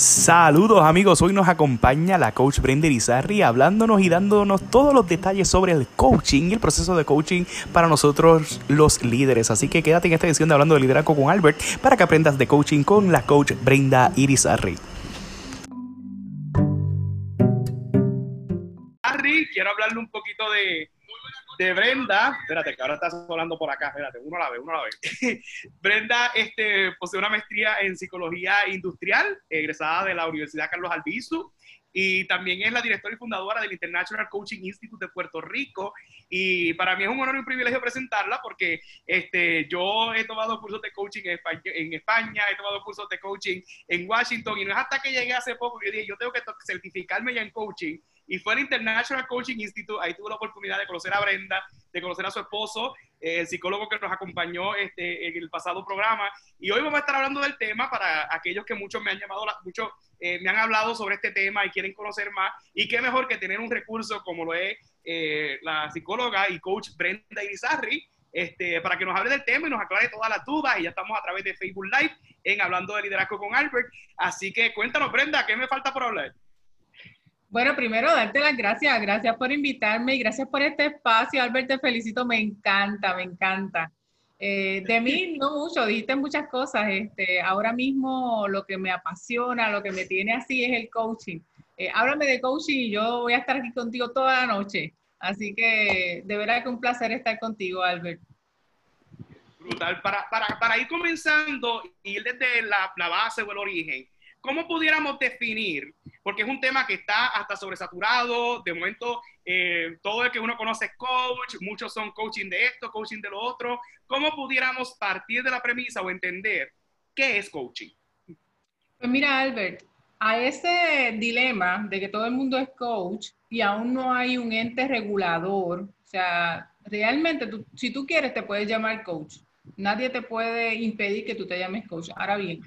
Saludos amigos, hoy nos acompaña la coach Brenda Irizarry hablándonos y dándonos todos los detalles sobre el coaching y el proceso de coaching para nosotros los líderes. Así que quédate en esta edición de Hablando de Liderazgo con Albert para que aprendas de coaching con la coach Brenda Irizarry. Brenda, espérate, que ahora estás hablando por acá, espérate, uno la ve, uno la ve. Brenda este, posee una maestría en psicología industrial, egresada de la Universidad Carlos Albizu, y también es la directora y fundadora del International Coaching Institute de Puerto Rico. Y para mí es un honor y un privilegio presentarla porque este, yo he tomado cursos de coaching en España, en España, he tomado cursos de coaching en Washington y no es hasta que llegué hace poco que dije, yo tengo que certificarme ya en coaching y fue el International Coaching Institute. Ahí tuve la oportunidad de conocer a Brenda, de conocer a su esposo, eh, el psicólogo que nos acompañó este, en el pasado programa. Y hoy vamos a estar hablando del tema para aquellos que muchos me han llamado, muchos eh, me han hablado sobre este tema y quieren conocer más. Y qué mejor que tener un recurso como lo es eh, la psicóloga y coach Brenda Irizarry, este, para que nos hable del tema y nos aclare todas las dudas. Y ya estamos a través de Facebook Live en Hablando de Liderazgo con Albert. Así que cuéntanos, Brenda, ¿qué me falta por hablar? Bueno, primero darte las gracias, gracias por invitarme y gracias por este espacio. Albert, te felicito, me encanta, me encanta. Eh, de mí no mucho, dijiste muchas cosas. Este, ahora mismo lo que me apasiona, lo que me tiene así es el coaching. Eh, háblame de coaching y yo voy a estar aquí contigo toda la noche. Así que de verdad que un placer estar contigo, Albert. Brutal. Para, para, para ir comenzando, ir desde la, la base o el origen, ¿cómo pudiéramos definir porque es un tema que está hasta sobresaturado. De momento, eh, todo el que uno conoce es coach, muchos son coaching de esto, coaching de lo otro. ¿Cómo pudiéramos partir de la premisa o entender qué es coaching? Pues mira, Albert, a ese dilema de que todo el mundo es coach y aún no hay un ente regulador, o sea, realmente si tú quieres te puedes llamar coach. Nadie te puede impedir que tú te llames coach. Ahora bien,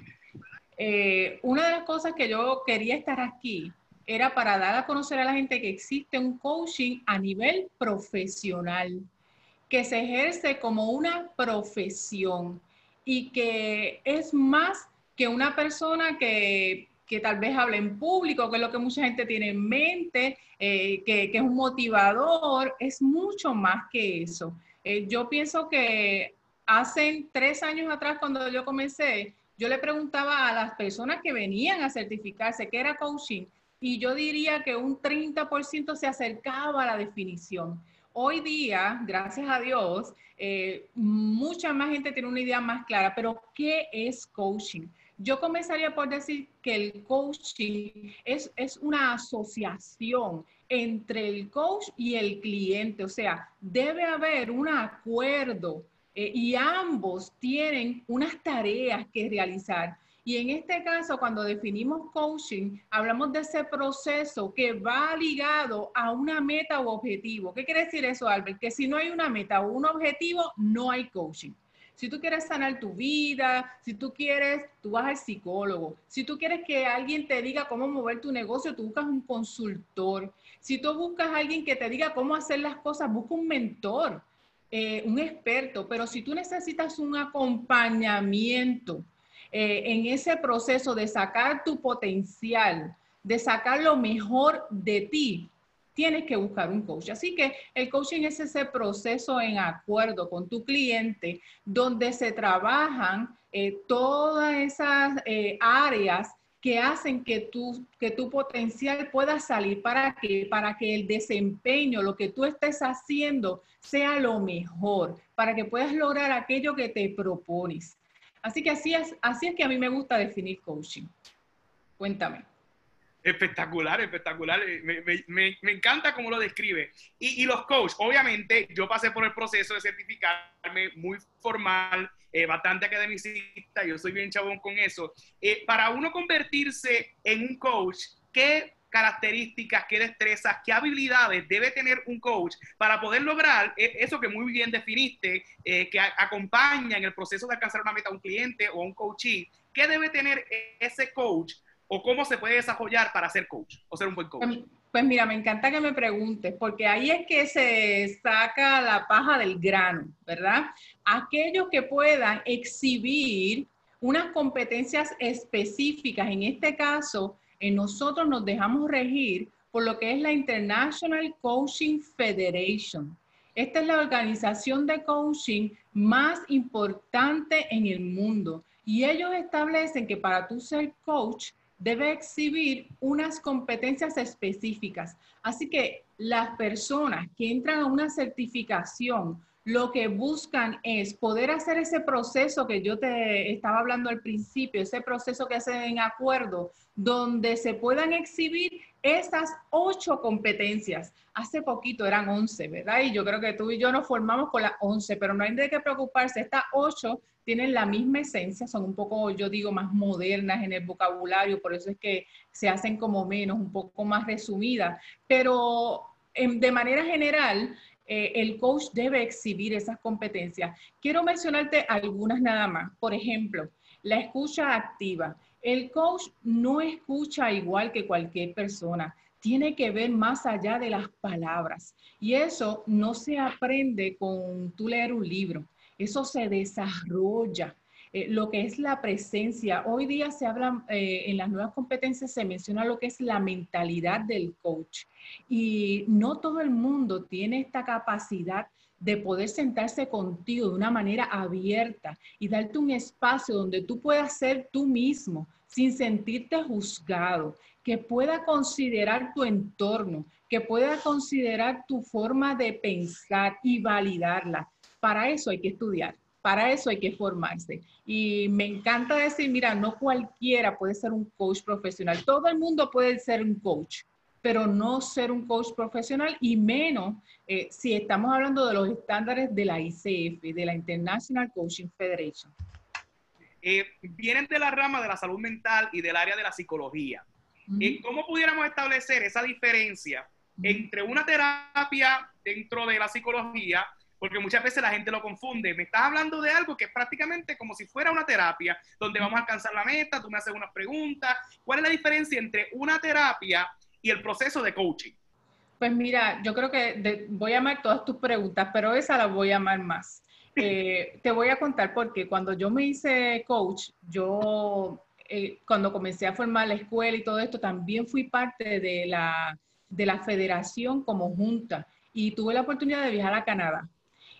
eh, una de las cosas que yo quería estar aquí era para dar a conocer a la gente que existe un coaching a nivel profesional, que se ejerce como una profesión y que es más que una persona que, tal vez habla en público, que es lo que mucha gente tiene en mente, eh, que, es un motivador, es mucho más que eso. Eh, yo pienso que hace tres años atrás, cuando yo comencé, yo le preguntaba a las personas que venían a certificarse qué era coaching y yo diría que un 30% se acercaba a la definición. Hoy día, gracias a Dios, eh, mucha más gente tiene una idea más clara, pero ¿qué es coaching? Yo comenzaría por decir que el coaching es, es una asociación entre el coach y el cliente, o sea, debe haber un acuerdo eh, y ambos tienen unas tareas que realizar. Y en este caso, cuando definimos coaching, hablamos de ese proceso que va ligado a una meta o objetivo. ¿Qué quiere decir eso, Albert? Que si no hay una meta o un objetivo, no hay coaching. Si tú quieres sanar tu vida, si tú quieres, tú vas al psicólogo. Si tú quieres que alguien te diga cómo mover tu negocio, tú buscas un consultor. Si tú buscas a alguien que te diga cómo hacer las cosas, busca un mentor. Eh, un experto, pero si tú necesitas un acompañamiento eh, en ese proceso de sacar tu potencial, de sacar lo mejor de ti, tienes que buscar un coach. Así que el coaching es ese proceso en acuerdo con tu cliente donde se trabajan eh, todas esas áreas que hacen que tu, que tu potencial pueda salir para que, para que el desempeño, lo que tú estés haciendo, sea lo mejor, para que puedas lograr aquello que te propones. Así que así es, así es que a mí me gusta definir coaching. Cuéntame. Espectacular, espectacular. Me, encanta cómo lo describe. Y, y, los coaches, obviamente, yo pasé por el proceso de certificarme muy formal, eh, bastante academicista, yo soy bien chabón con eso. Eh, para uno convertirse en un coach, ¿qué características, qué destrezas, qué habilidades debe tener un coach para poder lograr eh, eso que muy bien definiste, que acompaña en el proceso de alcanzar una meta a un cliente o a un coachee? ¿Qué debe tener ese coach o cómo se puede desarrollar para ser coach o ser un buen coach? Pues mira, me encanta que me preguntes, porque ahí es que se saca la paja del grano, ¿verdad? Aquellos que puedan exhibir unas competencias específicas. En este caso, en nosotros nos dejamos regir por lo que es la International Coaching Federation. Esta es la organización de coaching más importante en el mundo y ellos establecen que para tú ser coach debe exhibir unas competencias específicas. Así que las personas que entran a una certificación lo que buscan es poder hacer ese proceso que yo te estaba hablando al principio, ese proceso que hacen en acuerdo, donde se puedan exhibir esas ocho competencias. Hace poquito eran once, ¿verdad? Y yo creo que tú y yo nos formamos con las once, pero no hay de qué preocuparse. Estas ocho tienen la misma esencia, son un poco, yo digo, más modernas en el vocabulario, por eso es que se hacen como menos, un poco más resumidas. Pero de manera general, eh, el coach debe exhibir esas competencias. Quiero mencionarte algunas nada más. Por ejemplo, la escucha activa. El coach no escucha igual que cualquier persona. Tiene que ver más allá de las palabras. Y eso no se aprende con tú leer un libro. Eso se desarrolla. Eh, lo que es la presencia. Hoy día se habla, eh, en las nuevas competencias se menciona lo que es la mentalidad del coach. Y no todo el mundo tiene esta capacidad de poder sentarse contigo de una manera abierta y darte un espacio donde tú puedas ser tú mismo sin sentirte juzgado, que pueda considerar tu entorno, que pueda considerar tu forma de pensar y validarla. Para eso hay que estudiar. Para eso hay que formarse. Y me encanta decir, mira, no cualquiera puede ser un coach profesional. Todo el mundo puede ser un coach, pero no ser un coach profesional y menos eh, si estamos hablando de los estándares de la ICF, de la International Coaching Federation. Eh, vienen de la rama de la salud mental y del área de la psicología. Eh, ¿Cómo pudiéramos establecer esa diferencia entre una terapia dentro de la psicología porque muchas veces la gente lo confunde. Me estás hablando de algo que es prácticamente como si fuera una terapia, donde vamos a alcanzar la meta, tú me haces unas preguntas. ¿Cuál es la diferencia entre una terapia y el proceso de coaching? Pues mira, yo creo que voy a llamar todas tus preguntas, pero esa la voy a llamar más. Eh, te voy a contar porque cuando yo me hice coach, yo eh, cuando comencé a formar la escuela y todo esto, también fui parte de la, de la federación como junta y tuve la oportunidad de viajar a Canadá.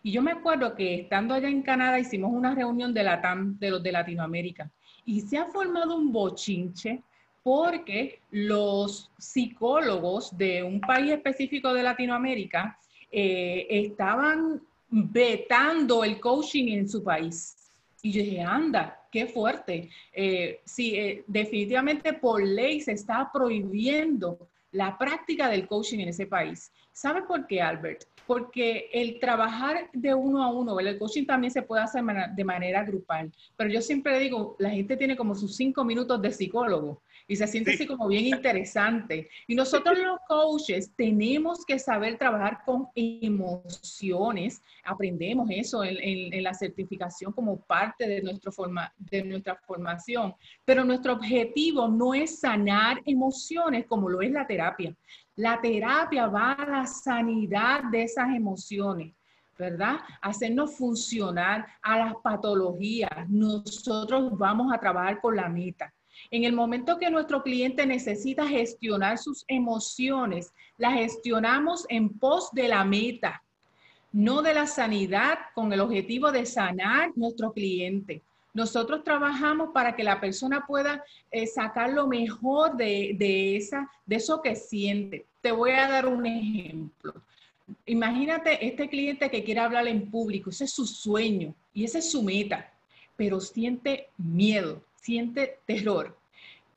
Y yo me acuerdo que estando allá en Canadá hicimos una reunión de la TAM, de los de Latinoamérica, y se ha formado un bochinche porque los psicólogos de un país específico de Latinoamérica eh, estaban vetando el coaching en su país. Y yo dije, anda, qué fuerte. Eh, sí, eh, definitivamente por ley se está prohibiendo la práctica del coaching en ese país. ¿Sabe por qué, Albert? porque el trabajar de uno a uno, el coaching también se puede hacer de manera grupal, pero yo siempre digo, la gente tiene como sus cinco minutos de psicólogo y se siente así como bien interesante. Y nosotros los coaches tenemos que saber trabajar con emociones, aprendemos eso en, la certificación como parte de, nuestro forma, de nuestra formación, pero nuestro objetivo no es sanar emociones como lo es la terapia. La terapia va a la sanidad de esas emociones, ¿verdad? Hacernos funcionar a las patologías. Nosotros vamos a trabajar con la meta. En el momento que nuestro cliente necesita gestionar sus emociones, la gestionamos en pos de la meta, no de la sanidad con el objetivo de sanar nuestro cliente. Nosotros trabajamos para que la persona pueda eh, sacar lo mejor de, esa, de eso que siente. Te voy a dar un ejemplo. Imagínate este cliente que quiere hablar en público, ese es su sueño y esa es su meta, pero siente miedo, siente terror.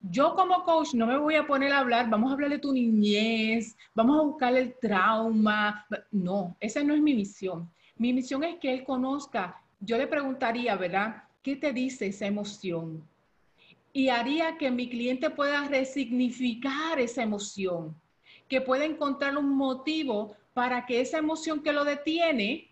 Yo como coach no me voy a poner a hablar, vamos a hablar de tu niñez, vamos a buscar el trauma. No, esa no es mi misión. Mi misión es que él conozca. Yo le preguntaría, ¿verdad? ¿Qué te dice esa emoción? Y haría que mi cliente pueda resignificar esa emoción, que pueda encontrar un motivo para que esa emoción que lo detiene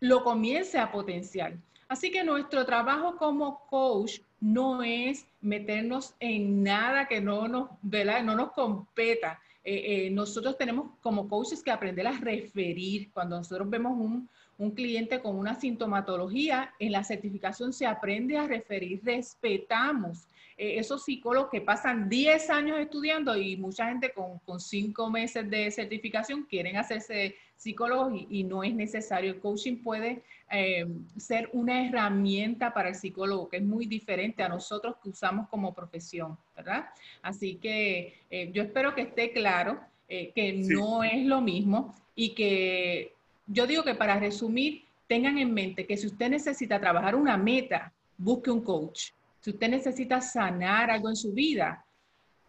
lo comience a potenciar. Así que nuestro trabajo como coach no es meternos en nada que no nos, No nos competa. Eh, eh, nosotros tenemos como coaches que aprender a referir. Cuando nosotros vemos un, un cliente con una sintomatología, en la certificación se aprende a referir, respetamos. Eh, esos psicólogos que pasan 10 años estudiando y mucha gente con, con 5 meses de certificación quieren hacerse psicólogos y, no es necesario. El coaching puede eh, ser una herramienta para el psicólogo que es muy diferente a nosotros que usamos como profesión, ¿verdad? Así que eh, yo espero que esté claro que no es lo mismo y que yo digo que para resumir, tengan en mente que si usted necesita trabajar una meta, busque un coach. Si usted necesita sanar algo en su vida,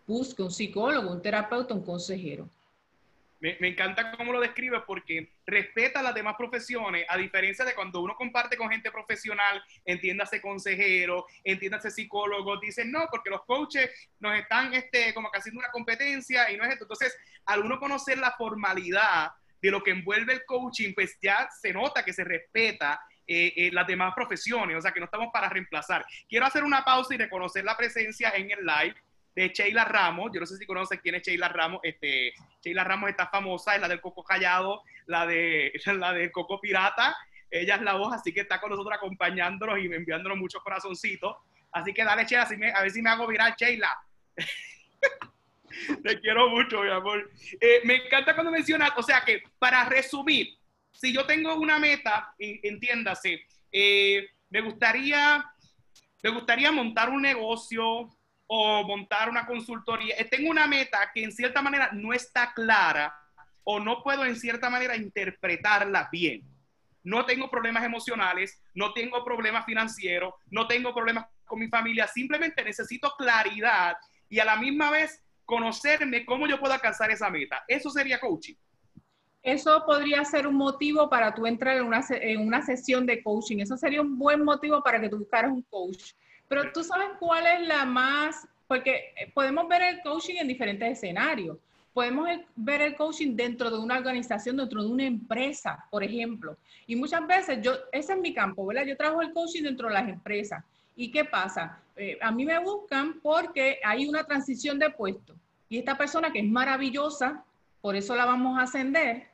busque un psicólogo, un terapeuta, un consejero. Me, encanta cómo lo describe porque respeta las demás profesiones, a diferencia de cuando uno comparte con gente profesional, entiéndase consejero, entiéndase psicólogo, dicen no, porque los coaches nos están este, como que haciendo una competencia y no es esto. Entonces, al uno conocer la formalidad de lo que envuelve el coaching, pues ya se nota que se respeta eh, eh, las demás profesiones, o sea que no estamos para reemplazar. Quiero hacer una pausa y reconocer la presencia en el live de Sheila Ramos. Yo no sé si conocen quién es Sheila Ramos. Este, Sheila Ramos está famosa, es la del Coco Callado, la de la del Coco Pirata. Ella es la voz, así que está con nosotros acompañándonos y enviándonos muchos corazoncitos. Así que dale, Sheila, a ver si me hago viral, Sheila. Te quiero mucho, mi amor. Eh, me encanta cuando mencionas, o sea que para resumir, si yo tengo una meta, entiéndase, eh, me gustaría, me gustaría montar un negocio o montar una consultoría. Eh, tengo una meta que en cierta manera no está clara o no puedo en cierta manera interpretarla bien. No tengo problemas emocionales, no tengo problemas financieros, no tengo problemas con mi familia, simplemente necesito claridad y a la misma vez conocerme cómo yo puedo alcanzar esa meta. Eso sería coaching. Eso podría ser un motivo para tú entrar en una, en una sesión de coaching. Eso sería un buen motivo para que tú buscaras un coach. Pero tú sabes cuál es la más, porque podemos ver el coaching en diferentes escenarios. Podemos ver el coaching dentro de una organización, dentro de una empresa, por ejemplo. Y muchas veces, yo, ese es mi campo, ¿verdad? Yo trabajo el coaching dentro de las empresas. ¿Y qué pasa? Eh, a mí me buscan porque hay una transición de puesto. Y esta persona que es maravillosa, por eso la vamos a ascender,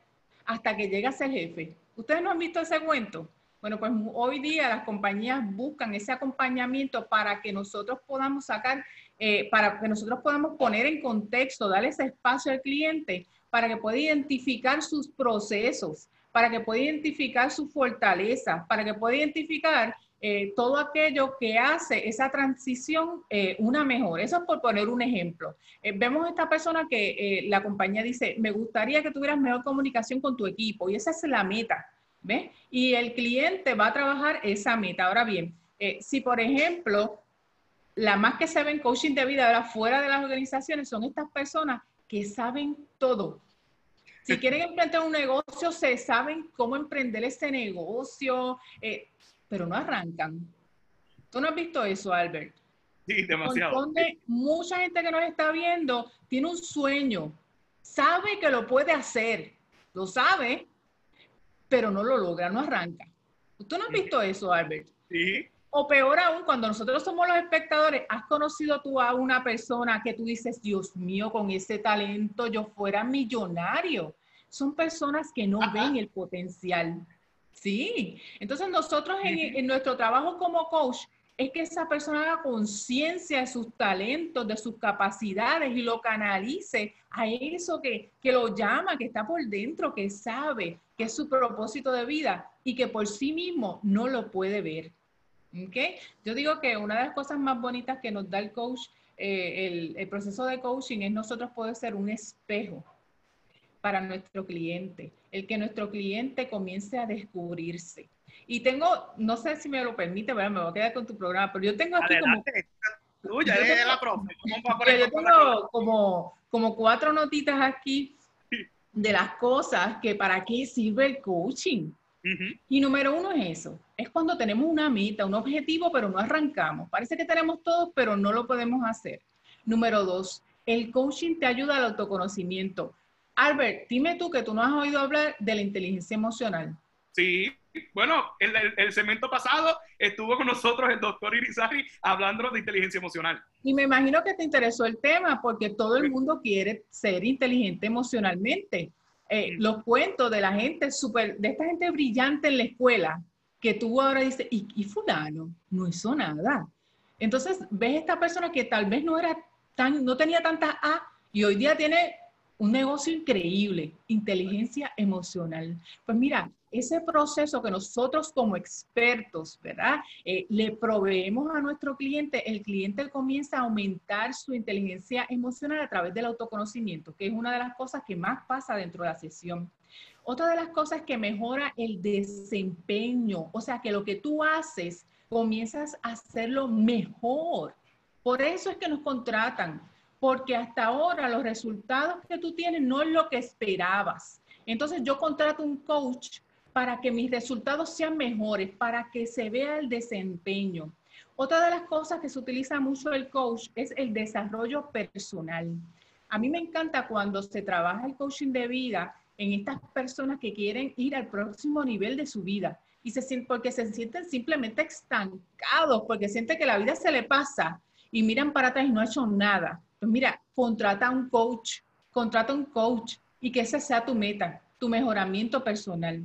hasta que llegue a ser jefe. ¿Ustedes no han visto ese cuento? Bueno, pues hoy día las compañías buscan ese acompañamiento para que nosotros podamos sacar, eh, para que nosotros podamos poner en contexto, darle ese espacio al cliente para que pueda identificar sus procesos, para que pueda identificar su fortaleza, para que pueda identificar eh, todo aquello que hace esa transición eh, una mejor. Eso es por poner un ejemplo. Eh, vemos esta persona que la compañía dice, me gustaría que tuvieras mejor comunicación con tu equipo y esa es la meta. ¿Ves? Y el cliente va a trabajar esa meta. Ahora bien, si por ejemplo, la más que se ve en coaching de vida ahora fuera de las organizaciones son estas personas que saben todo. Si quieren emprender un negocio, se saben cómo emprender ese negocio, pero no arrancan. ¿Tú no has visto eso, Albert? Sí, demasiado. Donde mucha gente que nos está viendo tiene un sueño, sabe que lo puede hacer, lo sabe, pero no lo logra, no arranca. ¿Tú no has visto eso, Albert? Sí. O peor aún, cuando nosotros somos los espectadores, ¿has conocido tú a una persona que tú dices, Dios mío, con ese talento yo fuera millonario? Son personas que no ven el potencial. Sí, entonces nosotros en, nuestro trabajo como coach es que esa persona haga conciencia de sus talentos, de sus capacidades y lo canalice a eso que, que lo llama, que está por dentro, que sabe que es su propósito de vida y que por sí mismo no lo puede ver. Yo digo que una de las cosas más bonitas que nos da el coach, eh, el, el proceso de coaching es nosotros poder ser un espejo para nuestro cliente, el que nuestro cliente comience a descubrirse. Y tengo, no sé si me lo permite, me voy a quedar con tu programa, pero yo tengo aquí como... Eres la profe. Yo tengo como, como cuatro notitas aquí de las cosas que para qué sirve el coaching. Y número uno es eso, es cuando tenemos una meta, un objetivo, pero no arrancamos. Parece que tenemos todo, pero no lo podemos hacer. Número dos, el coaching te ayuda al autoconocimiento. Albert, dime tú que tú no has oído hablar de la inteligencia emocional. Sí, bueno, el, el, segmento pasado estuvo con nosotros el doctor Irizarry hablando de inteligencia emocional. Y me imagino que te interesó el tema porque todo el mundo quiere ser inteligente emocionalmente. eh, los cuentos de la gente súper, de esta gente brillante en la escuela, que tú ahora dices, y, y fulano no hizo nada. Entonces ves esta persona que tal vez no era tan, no tenía tantas A y hoy día tiene un negocio increíble, inteligencia emocional. Pues mira, ese proceso que nosotros como expertos, ¿verdad? Eh, le proveemos a nuestro cliente, el cliente comienza a aumentar su inteligencia emocional a través del autoconocimiento, que es una de las cosas que más pasa dentro de la sesión. Otra de las cosas que mejora el desempeño, o sea, que lo que tú haces, comienzas a hacerlo mejor. Por eso es que nos contratan, porque hasta ahora los resultados que tú tienes no es lo que esperabas. Entonces yo contrato un coach para que mis resultados sean mejores, para que se vea el desempeño. Otra de las cosas que se utiliza mucho el coach es el desarrollo personal. A mí me encanta cuando se trabaja el coaching de vida en estas personas que quieren ir al próximo nivel de su vida y se porque se sienten simplemente estancados, porque sienten que la vida se le pasa y miran para atrás y no ha hecho nada. Pues mira, contrata un coach, contrata un coach y que esa sea tu meta, tu mejoramiento personal.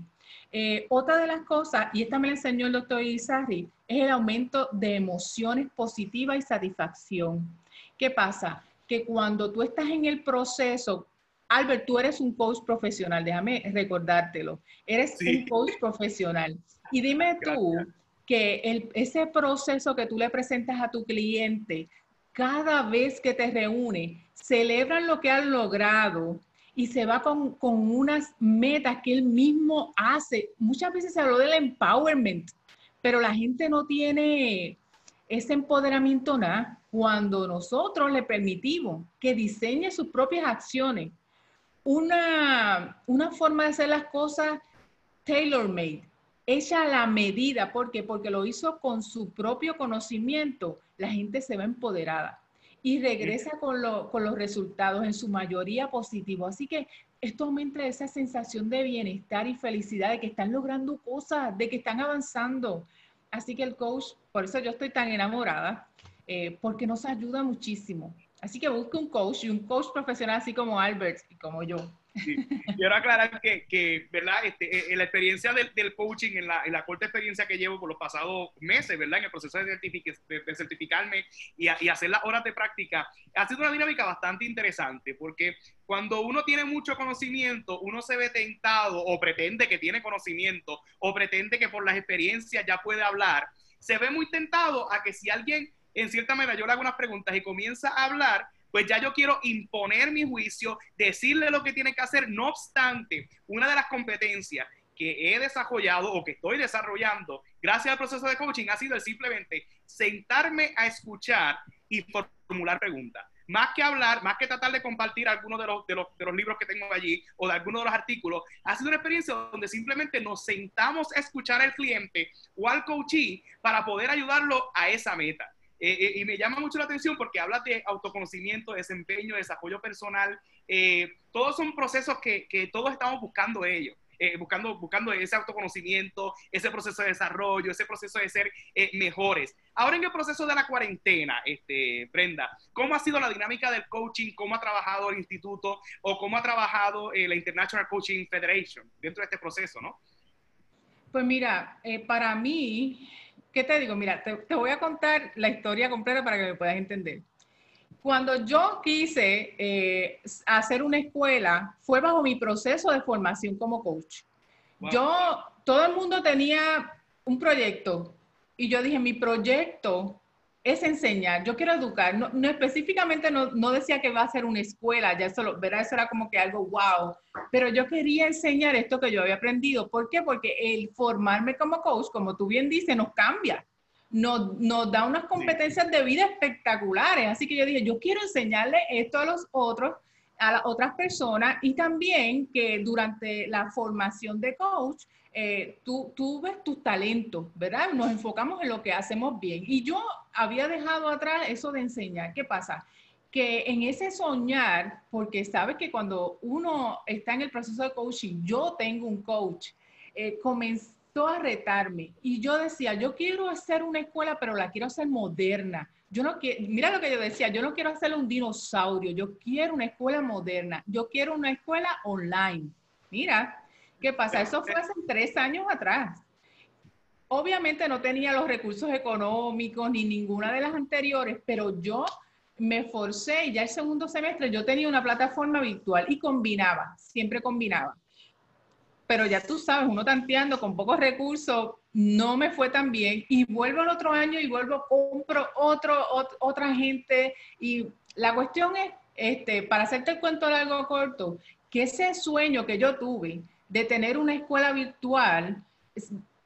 Eh, otra de las cosas, y esta me la enseñó el doctor Izarri, es el aumento de emociones positivas y satisfacción. ¿Qué pasa? Que cuando tú estás en el proceso, Albert, tú eres un coach profesional, déjame recordártelo. Eres un coach profesional. Y dime tú que ese proceso que tú le presentas a tu cliente, cada vez que te reúne, celebran lo que han logrado, y se va con, con, unas metas que él mismo hace. Muchas veces se habló del empowerment, pero la gente no tiene ese empoderamiento nada cuando nosotros le permitimos que diseñe sus propias acciones. Una, una forma de hacer las cosas tailor-made, hecha a la medida. ¿Por qué? Porque lo hizo con su propio conocimiento. La gente se va empoderada y regresa con, con, los resultados en su mayoría positivos. Así que esto aumenta esa sensación de bienestar y felicidad, de que están logrando cosas, de que están avanzando. Así que el coach, por eso yo estoy tan enamorada, eh, porque nos ayuda muchísimo. Así que busque un coach y un coach profesional así como Albert y como yo. Quiero aclarar que, ¿verdad? Este, eh, la experiencia del, coaching, en la, corta experiencia que llevo por los pasados meses, ¿verdad? En el proceso de, de, certificarme y, hacer las horas de práctica, ha sido una dinámica bastante interesante porque cuando uno tiene mucho conocimiento, uno se ve tentado o pretende que tiene conocimiento o pretende que por las experiencias ya puede hablar, se ve muy tentado a que si alguien, en cierta manera, yo le hago unas preguntas y comienza a hablar, pues ya yo quiero imponer mi juicio, decirle lo que tiene que hacer. No obstante, una de las competencias que he desarrollado o que estoy desarrollando gracias al proceso de coaching ha sido el simplemente sentarme a escuchar y formular preguntas. Más que hablar, más que tratar de compartir algunos de los, de los, de los libros que tengo allí o de algunos de los artículos, ha sido una experiencia donde simplemente nos sentamos a escuchar al cliente o al coachee para poder ayudarlo a esa meta. Eh, eh, y me llama mucho la atención porque habla de autoconocimiento, desempeño, desarrollo personal. Eh, todos son procesos que, que, todos estamos buscando ellos. buscando, buscando ese autoconocimiento, ese proceso de desarrollo, ese proceso de ser mejores. Ahora en el proceso de la cuarentena, este, Brenda, ¿cómo ha sido la dinámica del coaching? ¿Cómo ha trabajado el instituto o cómo ha trabajado la International Coaching Federation dentro de este proceso, no? Pues mira, para mí ¿qué te digo? Mira, te, voy a contar la historia completa para que me puedas entender. Cuando yo quise eh, hacer una escuela, fue bajo mi proceso de formación como coach. Yo, todo el mundo tenía un proyecto y yo dije, mi proyecto es enseñar, yo quiero educar, no, específicamente no, no, decía que va a ser una escuela, ya eso, ¿verdad? eso era como que algo wow, pero yo quería enseñar esto que yo había aprendido. ¿Por qué? Porque el formarme como coach, como tú bien dices, nos cambia, nos, nos da unas competencias de vida espectaculares, así que yo dije, yo quiero enseñarle esto a los otros, a las otras personas. Y también que durante la formación de coach, eh, tú, tú, ves tus talentos, ¿verdad? Nos enfocamos en lo que hacemos bien. Y yo había dejado atrás eso de enseñar. ¿Qué pasa? Que en ese soñar, porque sabes que cuando uno está en el proceso de coaching, yo tengo un coach, eh, comenzó a retarme y yo decía, yo quiero hacer una escuela, pero la quiero hacer moderna. Yo no quiero, mira lo que yo decía, yo no quiero hacer un dinosaurio, yo quiero una escuela moderna, yo quiero una escuela online. Mira, ¿qué pasa? Eso fue hace tres años atrás. Obviamente no tenía los recursos económicos ni ninguna de las anteriores, pero yo me forcé y ya el segundo semestre yo tenía una plataforma virtual y combinaba, siempre combinaba. Pero ya tú sabes, uno tanteando con pocos recursos, no me fue tan bien y vuelvo el otro año y vuelvo, compro otro, otra gente y la cuestión es, este, para hacerte el cuento largo corto, que ese sueño que yo tuve de tener una escuela virtual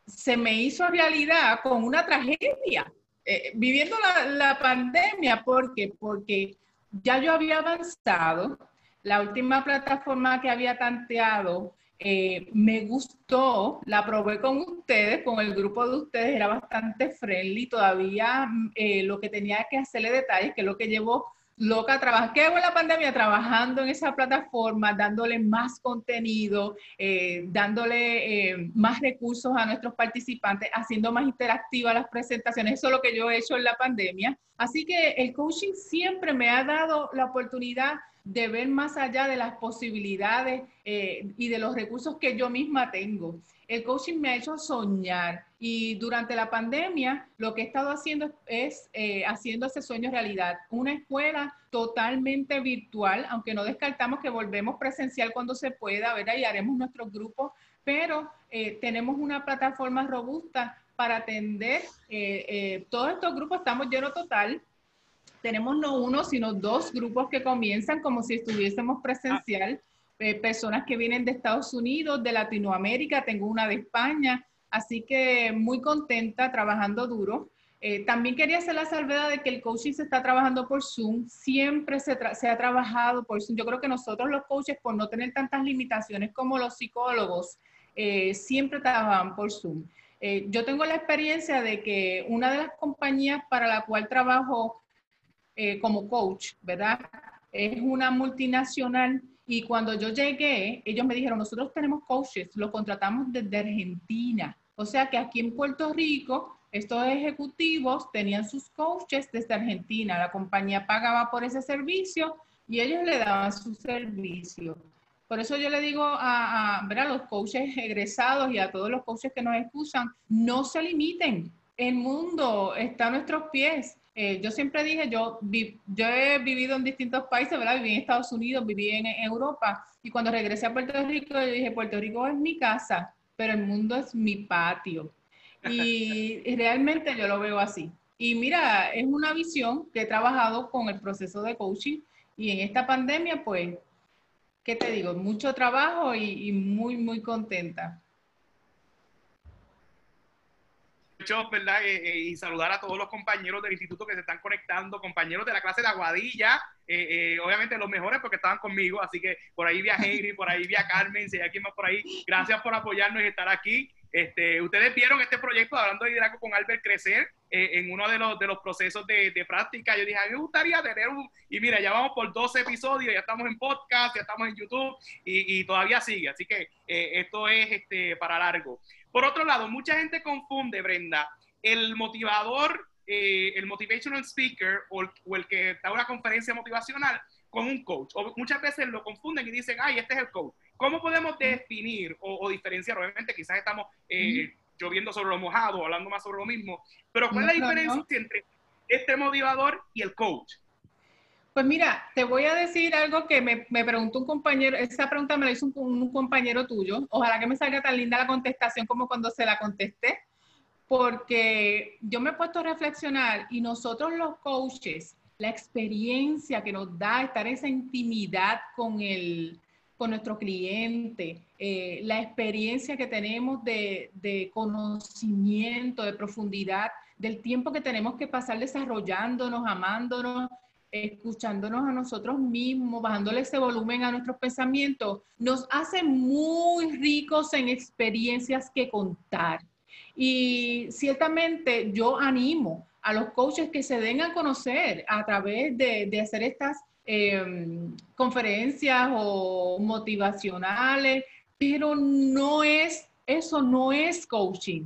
se me hizo realidad con una tragedia, eh, viviendo la, pandemia. Porque ya yo había avanzado, la última plataforma que había tanteado eh, me gustó, la probé con ustedes, con el grupo de ustedes, era bastante friendly, todavía eh, lo que tenía que hacerle detalles, que es lo que llevo loca trabajar. ¿Qué hago en la pandemia? Trabajando en esa plataforma, dándole más contenido, eh, dándole eh, más recursos a nuestros participantes, haciendo más interactivas las presentaciones. Eso es lo que yo he hecho en la pandemia. Así que el coaching siempre me ha dado la oportunidad de ver más allá de las posibilidades eh, y de los recursos que yo misma tengo el coaching me ha hecho soñar y durante la pandemia lo que he estado haciendo es eh, haciendo ese sueño realidad. Una escuela totalmente virtual, aunque no descartamos que volvemos presencial cuando se pueda, ¿verdad? Y haremos nuestros grupos, pero eh, tenemos una plataforma robusta para atender eh, todos estos grupos. Estamos llenos total. Tenemos no uno, sino dos grupos que comienzan como si estuviésemos presencial. Eh, personas que vienen de Estados Unidos, de Latinoamérica, tengo una de España, así que muy contenta, trabajando duro. Eh, también quería hacer la salvedad de que el coaching se está trabajando por Zoom, siempre se, ha trabajado por Zoom. Yo creo que nosotros los coaches, por no tener tantas limitaciones como los psicólogos, eh, siempre trabajan por Zoom. yo tengo la experiencia de que una de las compañías para la cual trabajo como coach, ¿verdad? Es una multinacional y cuando yo llegué, ellos me dijeron, nosotros tenemos coaches, los contratamos desde Argentina. O sea que aquí en Puerto Rico, estos ejecutivos tenían sus coaches desde Argentina. La compañía pagaba por ese servicio y ellos le daban su servicio. Por eso yo le digo a, a, los coaches egresados y a todos los coaches que nos escuchan, no se limiten. El mundo está a nuestros pies. Eh, yo siempre dije, yo, yo he vivido en distintos países, ¿verdad? Viví en Estados Unidos, viví en, Europa, y cuando regresé a Puerto Rico, yo dije, Puerto Rico es mi casa, pero el mundo es mi patio. Y, y realmente yo lo veo así. Y mira, es una visión que he trabajado con el proceso de coaching y en esta pandemia, pues, ¿qué te digo? Mucho trabajo y, y muy, muy contenta. ¿Verdad? Eh, eh, y saludar a todos los compañeros del instituto que se están conectando, compañeros de la clase de Aguadilla, eh, obviamente los mejores porque estaban conmigo, así que por ahí vía Henry, por ahí vía Carmen, si hay alguien más por ahí, gracias por apoyarnos y estar aquí. Este, ustedes vieron este proyecto hablando de liderazgo con Albert crecer en uno de los, de los procesos de, de, práctica. Yo dije, a mí me gustaría tener un. Y mira, ya vamos por 12 episodios, ya estamos en podcast, ya estamos en YouTube y, y todavía sigue. Así que esto es este, para largo. Por otro lado, mucha gente confunde, Brenda, el motivador, eh, el motivational speaker o el, que da una conferencia motivacional con un coach. O muchas veces lo confunden y dicen, ay, este es el coach. ¿Cómo podemos definir o, diferenciar? Obviamente, quizás estamos eh, lloviendo sobre lo mojado, hablando más sobre lo mismo, pero ¿cuál es la diferencia entre este motivador y el coach? Pues mira, te voy a decir algo que me, preguntó un compañero, esa pregunta me la hizo un, compañero tuyo. Ojalá que me salga tan linda la contestación como cuando se la contesté, porque yo me he puesto a reflexionar y nosotros los coaches, la experiencia que nos da estar esa intimidad con el, con nuestro cliente, eh, la experiencia que tenemos de, de, conocimiento, de profundidad, del tiempo que tenemos que pasar desarrollándonos, amándonos escuchándonos a nosotros mismos, bajándole ese volumen a nuestros pensamientos, nos hace muy ricos en experiencias que contar. Y ciertamente yo animo a los coaches que se den a conocer a través de, hacer estas em, conferencias o motivacionales, pero no es, eso no es coaching.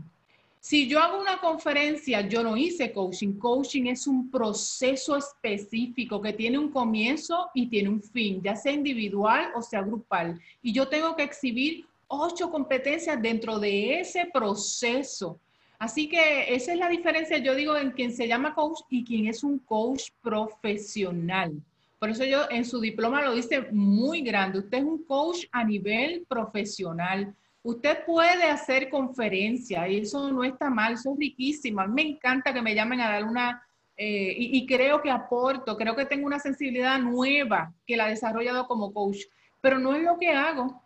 Si yo hago una conferencia, yo no hice coaching. Coaching es un proceso específico que tiene un comienzo y tiene un fin, ya sea individual o sea grupal. Y yo tengo que exhibir ocho competencias dentro de ese proceso. Así que esa es la diferencia, yo digo, en quien se llama coach y quien es un coach profesional. Por eso yo en su diploma lo dice muy grande. Usted es un coach a nivel profesional. Usted puede hacer conferencias y eso no está mal, eso es me encanta que me llamen a dar una, eh, y, creo que aporto, creo que tengo una sensibilidad nueva que la he desarrollado como coach, pero no es lo que hago,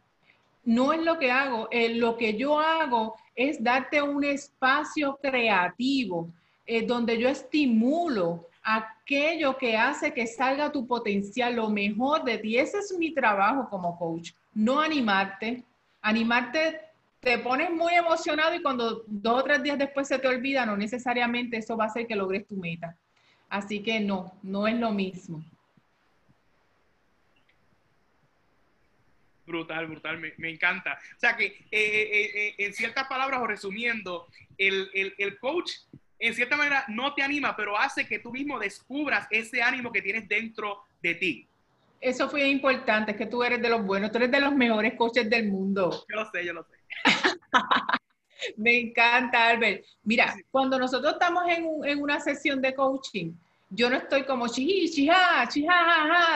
no es lo que hago. Eh, lo que yo hago es darte un espacio creativo eh, donde yo estimulo aquello que hace que salga tu potencial, lo mejor de ti. Ese es mi trabajo como coach, no animarte, animarte te pones muy emocionado y cuando dos o tres días después se te olvida, no necesariamente eso va a hacer que logres tu meta. Así que no, no es lo mismo. Brutal, brutal, me, encanta. O sea que eh, eh, eh, en ciertas palabras o resumiendo, el, el coach en cierta manera no te anima, pero hace que tú mismo descubras ese ánimo que tienes dentro de ti. Eso fue importante, es que tú eres de los buenos, tú eres de los mejores coaches del mundo. Yo lo sé, yo lo sé. Me encanta, Albert. Mira, cuando nosotros estamos en, una sesión de coaching, yo no estoy como chi, chija, chija,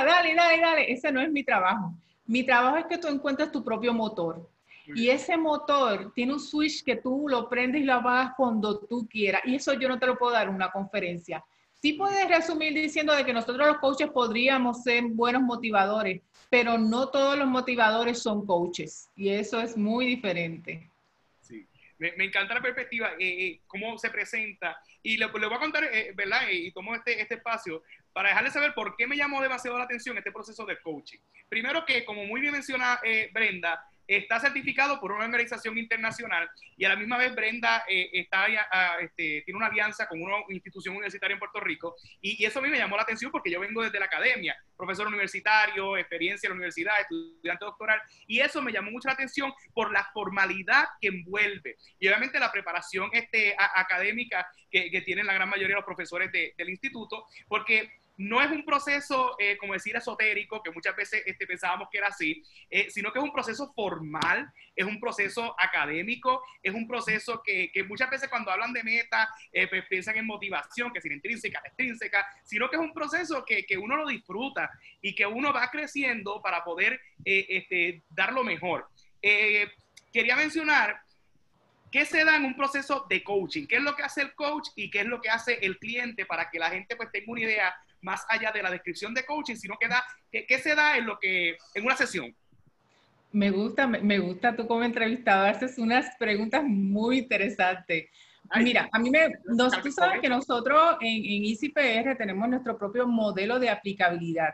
dale, dale, dale. Ese no es mi trabajo. Mi trabajo es que tú encuentres tu propio motor. Y ese motor tiene un switch que tú lo prendes y lo apagas cuando tú quieras. Y eso yo no te lo puedo dar en una conferencia. Sí puedes resumir diciendo de que nosotros los coaches podríamos ser buenos motivadores, pero no todos los motivadores son coaches y eso es muy diferente. Sí, me, encanta la perspectiva, eh, eh, cómo se presenta y le, voy a contar, eh, ¿verdad? Y tomo este, este espacio para dejarles saber por qué me llamó demasiado la atención este proceso de coaching. Primero que, como muy bien menciona Brenda, está certificado por una organización internacional y a la misma vez Brenda eh, está, ah, este, tiene una alianza con una institución universitaria en Puerto Rico y, eso a mí me llamó la atención porque yo vengo desde la academia, profesor universitario, experiencia en la universidad, estudiante doctoral y eso me llamó mucho la atención por la formalidad que envuelve y obviamente la preparación este, académica que, tienen la gran mayoría de los profesores del instituto porque no es un proceso, eh, como decir, esotérico, que muchas veces este, pensábamos que era así, eh, sino que es un proceso formal, es un proceso académico, es un proceso que, muchas veces cuando hablan de meta eh, pues piensan en motivación, que es intrínseca, extrínseca, sino que es un proceso que, uno lo disfruta y que uno va creciendo para poder este, dar lo mejor. quería mencionar ¿Qué se da en un proceso de coaching? ¿Qué es lo que hace el coach y qué es lo que hace el cliente para que la gente pues tenga una idea más allá de la descripción de coaching, sino que da, ¿qué, se da en lo que, en una sesión? Me gusta, me, gusta tú como entrevistador, haces unas preguntas muy interesantes. Mira, a mí me, tú sabes que nosotros en, en EasyPR tenemos nuestro propio modelo de aplicabilidad.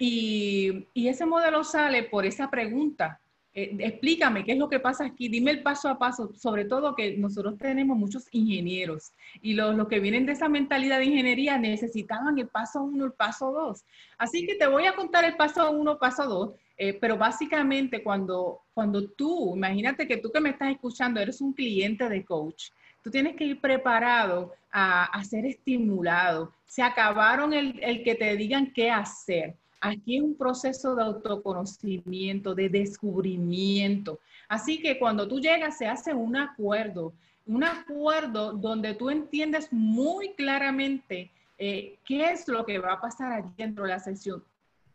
Y, y, ese modelo sale por esa pregunta. Eh, explícame qué es lo que pasa aquí, dime el paso a paso, sobre todo que nosotros tenemos muchos ingenieros y los, que vienen de esa mentalidad de ingeniería necesitaban el paso uno, el paso dos. Así que te voy a contar el paso uno, paso dos, eh, pero básicamente cuando, cuando tú, imagínate que tú que me estás escuchando eres un cliente de coach, tú tienes que ir preparado a, a ser estimulado. Se acabaron el, el que te digan qué hacer Aquí un proceso de autoconocimiento, de descubrimiento. Así que cuando tú llegas se hace un acuerdo, un acuerdo donde tú entiendes muy claramente eh, qué es lo que va a pasar allí dentro de la sesión.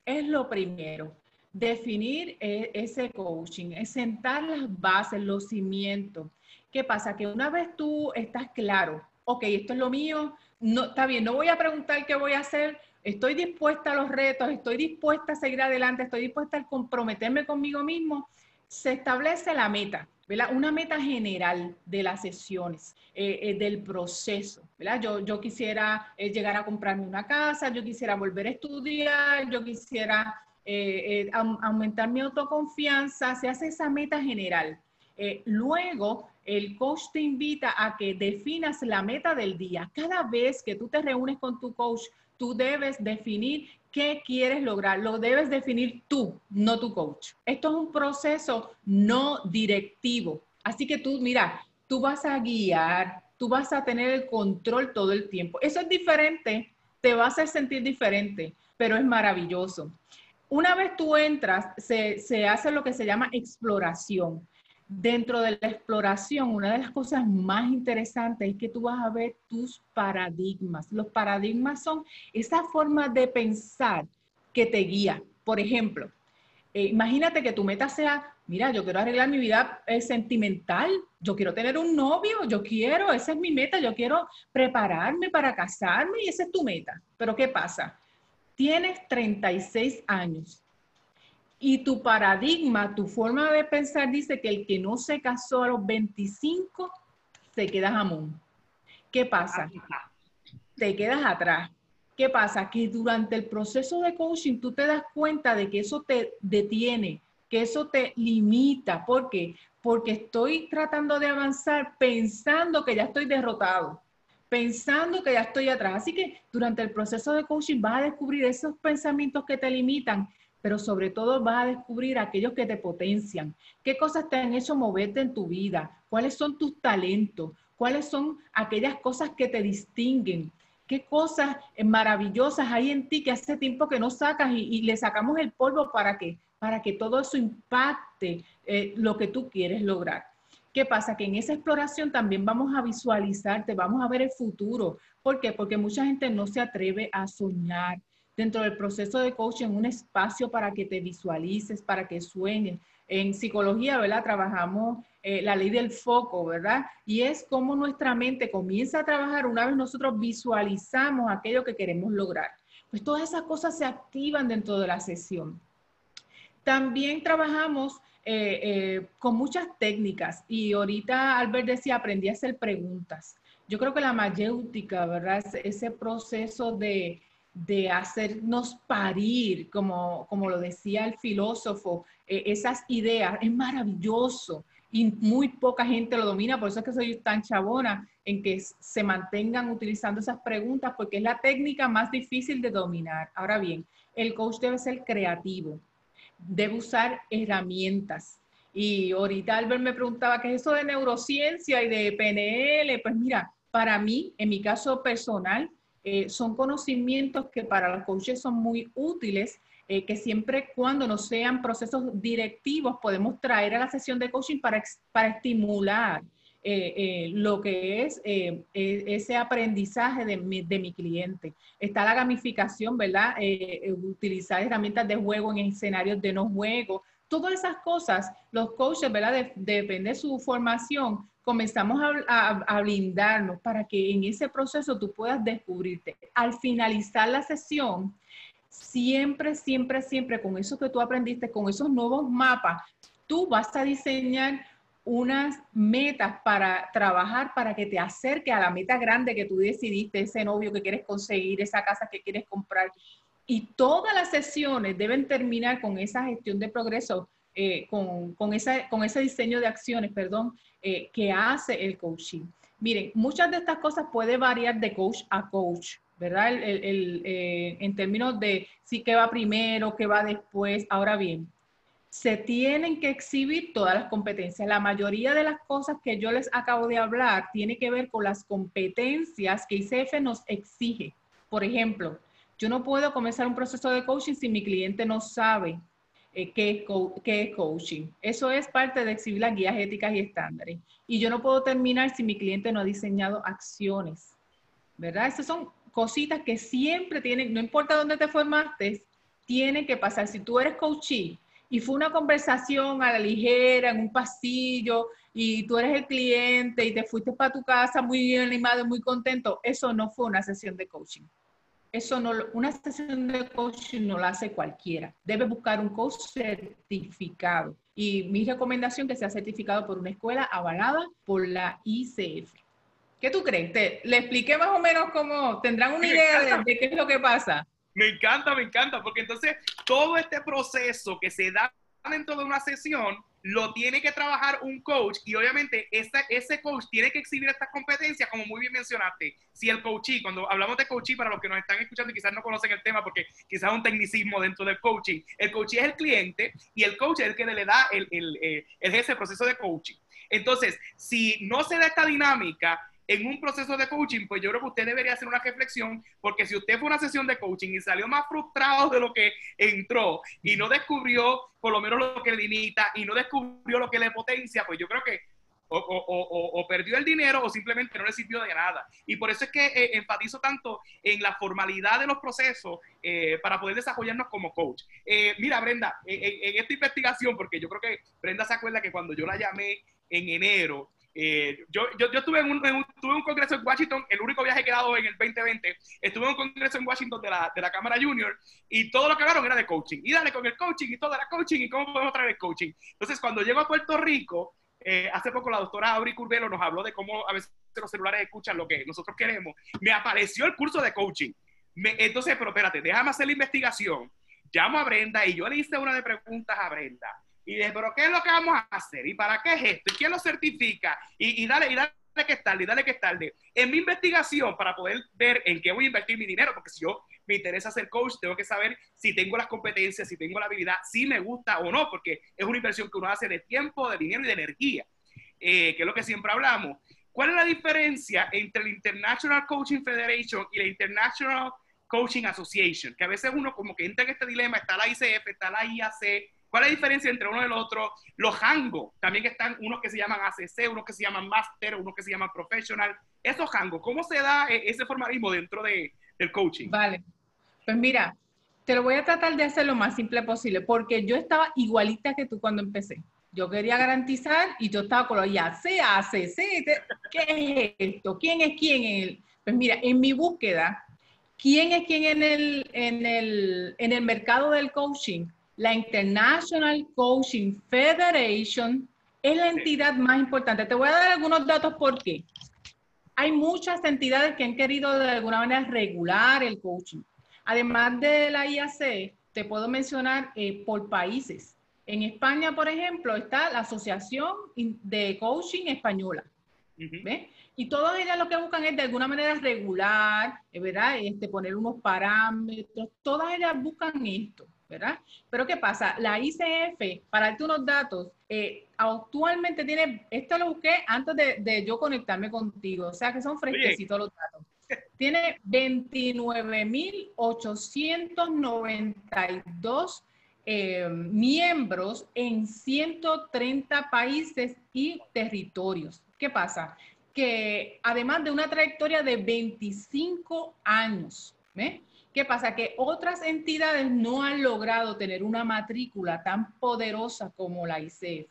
Es lo primero, definir eh, ese coaching, es sentar las bases, los cimientos. ¿Qué pasa? Que una vez tú estás claro, ok, esto es lo mío, no, está bien, no voy a preguntar qué voy a hacer, estoy dispuesta a los retos, estoy dispuesta a seguir adelante, estoy dispuesta a comprometerme conmigo mismo, se establece la meta, ¿verdad? Una meta general de las sesiones, eh, eh, del proceso, ¿verdad? Yo, yo quisiera eh, llegar a comprarme una casa, yo quisiera volver a estudiar, yo quisiera aumentar mi autoconfianza, se hace esa meta general. luego, el coach te invita a que definas la meta del día. Cada vez que tú te reúnes con tu coach, tú debes definir qué quieres lograr. Lo debes definir tú, no tu coach. Esto es un proceso no directivo. Así que tú, mira, tú vas a guiar, tú vas a tener el control todo el tiempo. Eso es diferente, te vas a sentir diferente, pero es maravilloso. Una vez tú entras, se, se hace lo que se llama exploración. Dentro de la exploración, una de las cosas más interesantes es que tú vas a ver tus paradigmas. Los paradigmas son esa forma de pensar que te guía. Por ejemplo, eh, imagínate que tu meta sea mira, yo quiero arreglar mi vida eh, sentimental, yo quiero tener un novio, yo quiero, esa es mi meta, yo quiero prepararme para casarme y esa es tu meta. Pero ¿qué pasa? Tienes 36 años y tu paradigma, tu forma de pensar dice que el que no se casó a los 25 se queda jamón. ¿Qué pasa? Te quedas atrás. ¿Qué pasa? Que durante el proceso de coaching tú te das cuenta de que eso te detiene, que eso te limita. ¿Por qué? Porque estoy tratando de avanzar pensando que ya estoy derrotado, pensando que ya estoy atrás. Así que durante el proceso de coaching vas a descubrir esos pensamientos que te limitan, pero sobre todo vas a descubrir aquellos que te potencian. ¿Qué cosas te han hecho moverte en tu vida? ¿Cuáles son tus talentos? ¿Cuáles son aquellas cosas que te distinguen? ¿Qué cosas maravillosas hay en ti que hace tiempo que no sacas y, y le sacamos el polvo para que para que todo eso impacte eh, lo que tú quieres lograr. ¿Qué pasa? Que en esa exploración también vamos a visualizarte, vamos a ver el futuro. ¿Por qué? Porque mucha gente no se atreve a soñar. Dentro del proceso de coaching, un espacio para que te visualices, para que sueñes. En psicología, ¿verdad? Trabajamos eh, la ley del foco, ¿verdad? Y es como nuestra mente comienza a trabajar una vez nosotros visualizamos aquello que queremos lograr. Pues todas esas cosas se activan dentro de la sesión. También trabajamos eh, eh, con muchas técnicas y ahorita Albert decía, aprendí a hacer preguntas. Yo creo que la mayéutica, ¿verdad? Ese proceso de, hacernos parir, como, como lo decía el filósofo, eh, esas ideas, es maravilloso y muy poca gente lo domina, por eso es que soy tan chabona en que se mantengan utilizando esas preguntas, porque es la técnica más difícil de dominar. Ahora bien, el coach debe ser creativo debe usar herramientas. Y ahorita Albert me preguntaba qué es eso de neurociencia y de PNL. Pues mira, para mí, en mi caso personal, eh, son conocimientos que para los coaches son muy útiles, eh, que siempre cuando no sean procesos directivos podemos traer a la sesión de coaching para, para estimular eh, lo que es eh, ese aprendizaje de mi, de mi, cliente. Está la gamificación, ¿verdad? utilizar herramientas de juego en escenarios de no juego. Todas esas cosas, los coaches, ¿verdad? depende de su formación, comenzamos a, a, blindarnos para que en ese proceso tú puedas descubrirte. Al finalizar la sesión, siempre, siempre, siempre con eso que tú aprendiste, con esos nuevos mapas, tú vas a diseñar unas metas para trabajar para que te acerque a la meta grande que tú decidiste, ese novio que quieres conseguir, esa casa que quieres comprar. Y todas las sesiones deben terminar con esa gestión de progreso, eh, con, con, esa, con ese diseño de acciones, perdón, eh, que hace el coaching. Miren, muchas de estas cosas puede variar de coach a coach, ¿verdad? Eh, en términos de si qué va primero, qué va después. Ahora bien, se tienen que exhibir todas las competencias. La mayoría de las cosas que yo les acabo de hablar tiene que ver con las competencias que ICF nos exige. Por ejemplo, yo no puedo comenzar un proceso de coaching si mi cliente no sabe eh, qué, es coaching. Eso es parte de exhibir las guías éticas y estándares. Y yo no puedo terminar si mi cliente no ha diseñado acciones. ¿Verdad? Esas son cositas que siempre tienen, no importa dónde te formaste, tienen que pasar. Si tú eres coachee y fue una conversación a la ligera, en un pasillo, y tú eres el cliente y te fuiste para tu casa muy animado, muy contento, eso no fue una sesión de coaching. Eso no, una sesión de coaching no la hace cualquiera. Debe buscar un coach certificado. Y mi recomendación que sea certificado por una escuela avalada por la ICF. ¿Qué tú crees? Te, le expliqué más o menos cómo tendrán una idea de qué es lo que pasa. Me encanta, me encanta, porque entonces todo este proceso que se da dentro de una sesión lo tiene que trabajar un coach y obviamente ese, coach tiene que exhibir estas competencias, como muy bien mencionaste. Si el coachee, cuando hablamos de coachee, para los que nos están escuchando y quizás no conocen el tema porque quizás es un tecnicismo dentro del coaching, el coachee es el cliente y el coach es el que le da el, el, eh, el, proceso de coaching. Entonces, si no se da esta dinámica, en un proceso de coaching, pues yo creo que usted debería hacer una reflexión, porque si usted fue a una sesión de coaching y salió más frustrado de lo que entró y no descubrió por lo menos lo que le limita y no descubrió lo que le potencia, pues yo creo que o, perdió el dinero o simplemente no le sirvió de nada. Y por eso es que eh, enfatizo tanto en la formalidad de los procesos eh, para poder desarrollarnos como coach. Eh, mira, Brenda, en, esta investigación, porque yo creo que Brenda se acuerda que cuando yo la llamé en enero, yo, yo, yo, estuve en un, tuve un congreso en Washington, el único viaje que he dado en el 2020, estuve en un congreso en Washington de la, de la Cámara Junior y todo lo que hablaron era de coaching. Y dale con el coaching y todo era coaching y cómo podemos traer el coaching. Entonces, cuando llego a Puerto Rico, eh, hace poco la doctora Auri Curvelo nos habló de cómo a veces los celulares escuchan lo que nosotros queremos. Me apareció el curso de coaching. entonces, pero espérate, déjame hacer la investigación. Llamo a Brenda y yo le hice una de preguntas a Brenda. Y dije, pero ¿qué es lo que vamos a hacer? ¿Y para qué es esto? ¿Y quién lo certifica? Y, y dale, y dale que es y dale que es tarde. En mi investigación, para poder ver en qué voy a invertir mi dinero, porque si yo me interesa ser coach, tengo que saber si tengo las competencias, si tengo la habilidad, si me gusta o no, porque es una inversión que uno hace de tiempo, de dinero y de energía, eh, que es lo que siempre hablamos. ¿Cuál es la diferencia entre la International Coaching Federation y la International Coaching Association? Que a veces uno como que entra en este dilema, está la ICF, está la IAC, ¿Cuál es la diferencia entre uno y el otro? Los hangos, también están unos que se llaman ACC, unos que se llaman Master, unos que se llaman Professional. Esos hangos, ¿cómo se da eh, ese formalismo dentro de, del coaching? Vale, pues mira, te lo voy a tratar de hacer lo más simple posible, porque yo estaba igualita que tú cuando empecé. Yo quería garantizar y yo estaba con los ACC, ACC, ¿qué es esto? ¿Quién es quién? El? Pues mira, en mi búsqueda, ¿quién es quién en el, en el, en el mercado del coaching? La International Coaching Federation es la entidad más importante. Te voy a dar algunos datos por qué. Hay muchas entidades que han querido de alguna manera regular el coaching. Además de la IAC, te puedo mencionar eh, por países. En España, por ejemplo, está la Asociación de Coaching Española. Y todas ellas lo que buscan es de alguna manera regular, ¿verdad? Este, poner unos parámetros. Todas ellas buscan esto. ¿Verdad? Pero ¿qué pasa? La ICF, para darte unos datos, eh, actualmente tiene, esto lo busqué antes de, yo conectarme contigo, o sea que son fresquecitos los datos. Tiene 29.892 eh, miembros en 130 países y territorios. ¿Qué pasa? Que además de una trayectoria de 25 años, ¿ves? ¿Qué pasa? Que otras entidades no han logrado tener una matrícula tan poderosa como la ICF.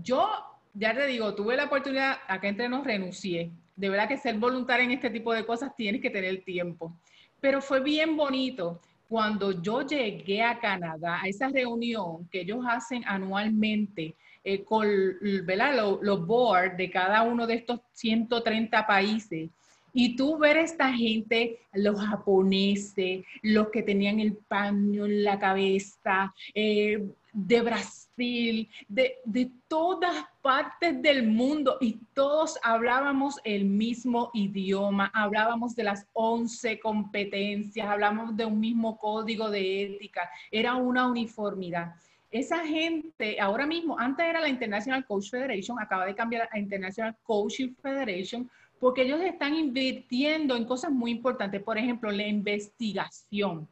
Yo, ya te digo, tuve la oportunidad, acá entre nos renuncié. De verdad que ser voluntaria en este tipo de cosas tienes que tener tiempo. Pero fue bien bonito cuando yo llegué a Canadá, a esa reunión que ellos hacen anualmente eh, con Los, los boards de cada uno de estos 130 países y tú ver a esta gente, los japoneses, los que tenían el paño en la cabeza, eh, de Brasil, de, de, todas partes del mundo, y todos hablábamos el mismo idioma, hablábamos de las 11 competencias, hablábamos de un mismo código de ética, era una uniformidad. Esa gente, ahora mismo, antes era la International Coach Federation, acaba de cambiar a International Coaching Federation, porque ellos están invirtiendo en cosas muy importantes, por ejemplo, la investigación.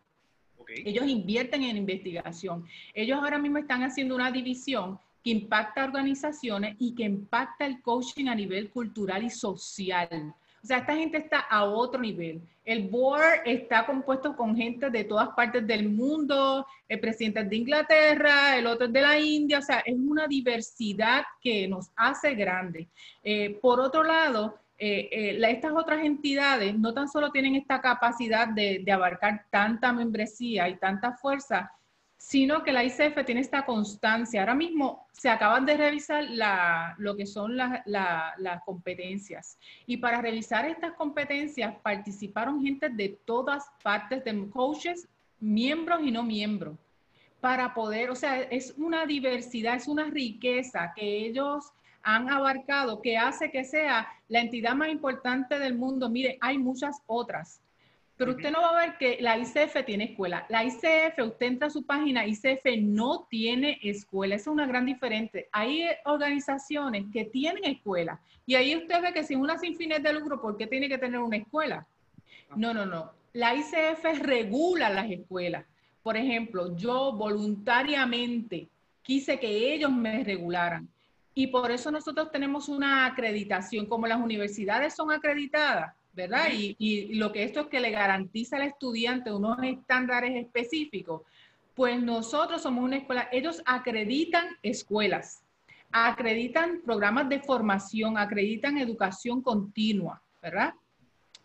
Ellos invierten en investigación. Ellos ahora mismo están haciendo una división que impacta organizaciones y que impacta el coaching a nivel cultural y social. O sea, esta gente está a otro nivel. El board está compuesto con gente de todas partes del mundo, el presidente de Inglaterra, el otro es de la India, o sea, es una diversidad que nos hace grandes. Eh, por otro lado, eh, eh, estas otras entidades no tan solo tienen esta capacidad de, abarcar tanta membresía y tanta fuerza, sino que la ICF tiene esta constancia. Ahora mismo se acaban de revisar lo que son las competencias. Y para revisar estas competencias participaron gente de todas partes, de coaches, miembros y no miembros, para poder, o sea, es una diversidad, es una riqueza que ellos han abarcado, que hace que sea la entidad más importante del mundo. Mire, hay muchas otras, pero usted no va a ver que la ICF tiene escuela. La ICF, usted entra a su página, ICF no tiene escuela. Esa es una gran diferencia. Hay organizaciones que tienen escuela. Y ahí usted ve que si es una sin fines de lucro, ¿por qué tiene que tener una escuela? No, no, no. La ICF regula las escuelas. Por ejemplo, yo voluntariamente quise que ellos me regularan. Y por eso nosotros tenemos una acreditación, como las universidades son acreditadas ¿verdad? Y, lo que esto es que le garantiza al estudiante unos estándares específicos, pues nosotros somos una escuela, ellos acreditan escuelas, acreditan programas de formación, acreditan educación continua, ¿verdad?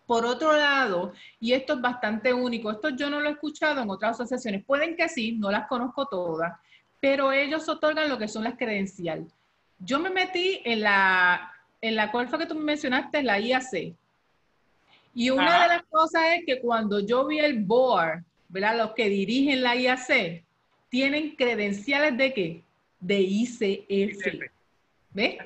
Por otro lado, y esto es bastante único, esto yo no lo he escuchado en otras asociaciones, pueden que sí, no las conozco todas, pero ellos otorgan lo que son las credenciales. Yo me metí en la, en la cual fue que tú me mencionaste, la IAC, y una de las cosas es que cuando yo vi el board, ¿verdad? Los que dirigen la IAC, tienen credenciales de qué? De ICF. ¿Ves?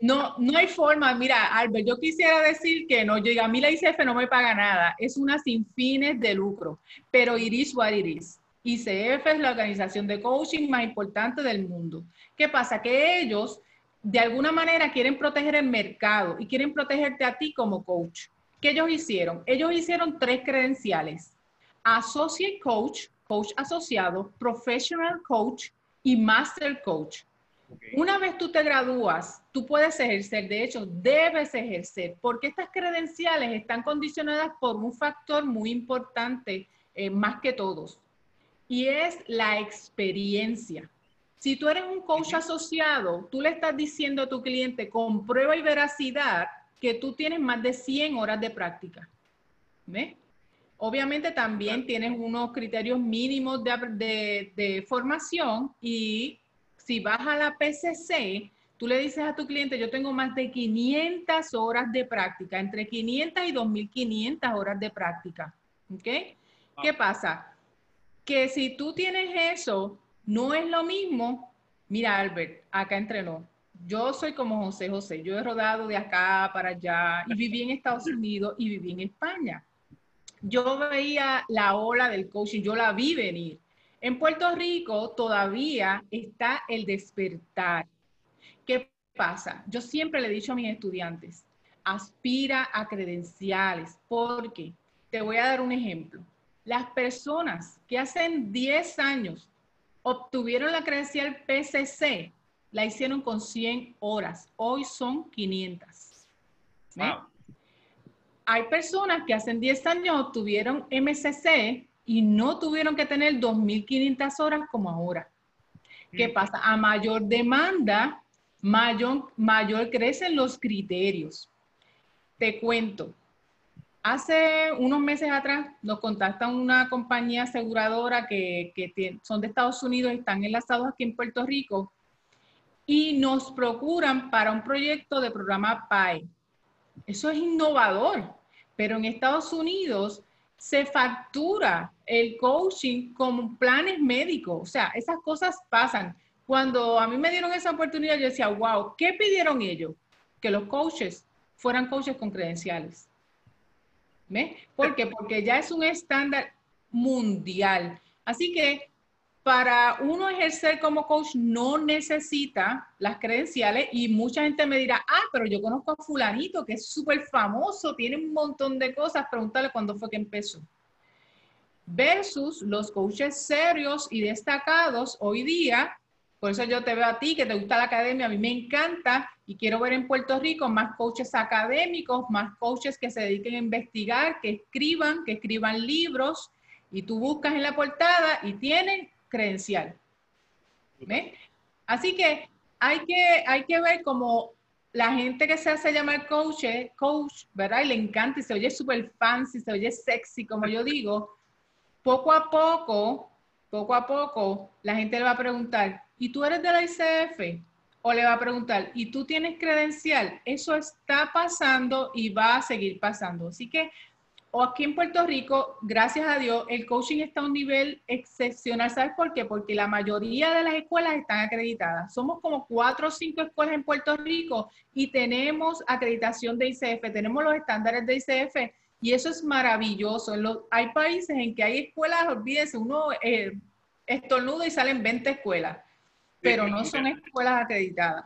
No, no hay forma. Mira, Albert, yo quisiera decir que no, yo, a mí la ICF no me paga nada. Es una sin fines de lucro. Pero Iris what it is. ICF es la organización de coaching más importante del mundo. ¿Qué pasa? Que ellos, de alguna manera, quieren proteger el mercado y quieren protegerte a ti como coach. ¿Qué ellos hicieron? Ellos hicieron tres credenciales. Associate Coach, Coach Asociado, Professional Coach y Master Coach. Una vez tú te gradúas, tú puedes ejercer, de hecho, debes ejercer, porque estas credenciales están condicionadas por un factor muy importante, eh, más que todos, y es la experiencia. Si tú eres un coach asociado, tú le estás diciendo a tu cliente con prueba y veracidad que tú tienes más de 100 horas de práctica. ¿Ves? Obviamente también tienes unos criterios mínimos de, de, formación y si vas a la PCC, tú le dices a tu cliente, yo tengo más de 500 horas de práctica, entre 500 y 2500 horas de práctica. ¿Ok? ¿Qué ah. pasa? Que si tú tienes eso, no es lo mismo. Mira, Albert, acá entrenó yo soy como José José, yo he rodado de acá para allá y viví en Estados Unidos y viví en España. Yo veía la ola del coaching, yo la vi venir. En Puerto Rico todavía está el despertar. ¿Qué pasa? Yo siempre le he dicho a mis estudiantes, aspira a credenciales, porque te voy a dar un ejemplo. Las personas que hace 10 años obtuvieron la credencial PCC, la hicieron con 100 horas. Hoy son 500. Hay personas que hace 10 años obtuvieron MCC y no tuvieron que tener 2.500 horas como ahora. ¿Qué mm. pasa? A mayor demanda, mayor, mayor crecen los criterios. Te cuento. Hace unos meses atrás nos contacta una compañía aseguradora que, son de Estados Unidos y están enlazados aquí en Puerto Rico y nos procuran para un proyecto de programa PAE. Eso es innovador, pero en Estados Unidos se factura el coaching con planes médicos. O sea, esas cosas pasan. Cuando a mí me dieron esa oportunidad, yo decía, wow, ¿qué pidieron ellos? Que los coaches fueran coaches con credenciales. ¿Ve? ¿Por qué? Porque ya es un estándar mundial. Así que para uno ejercer como coach no necesita las credenciales y mucha gente me dirá, ah, pero yo conozco a fulanito que es súper famoso, tiene un montón de cosas, pregúntale cuándo fue que empezó. Versus los coaches serios y destacados hoy día, por eso yo te veo a ti que te gusta la academia, a mí me encanta y quiero ver en Puerto Rico más coaches académicos, más coaches que se dediquen a investigar, que escriban, que escriban libros y tú buscas en la portada y tienen credencial. Así que hay, que hay que ver como la gente que se hace llamar coach, coach, ¿verdad? Y le encanta y se oye súper fancy, se oye sexy, como yo digo. Poco a poco, poco a poco, la gente le va a preguntar, ¿y tú eres de la ICF? O le va a preguntar, ¿y tú tienes credencial? Eso está pasando y va a seguir pasando. Así que o aquí en Puerto Rico, gracias a Dios, el coaching está a un nivel excepcional. ¿Sabes por qué? Porque la mayoría de las escuelas están acreditadas. Somos como cuatro o cinco escuelas en Puerto Rico y tenemos acreditación de ICF, tenemos los estándares de ICF Y eso es maravilloso. hay países en que hay escuelas, olvídese, uno eh, estornuda y salen 20 escuelas, pero no son escuelas acreditadas.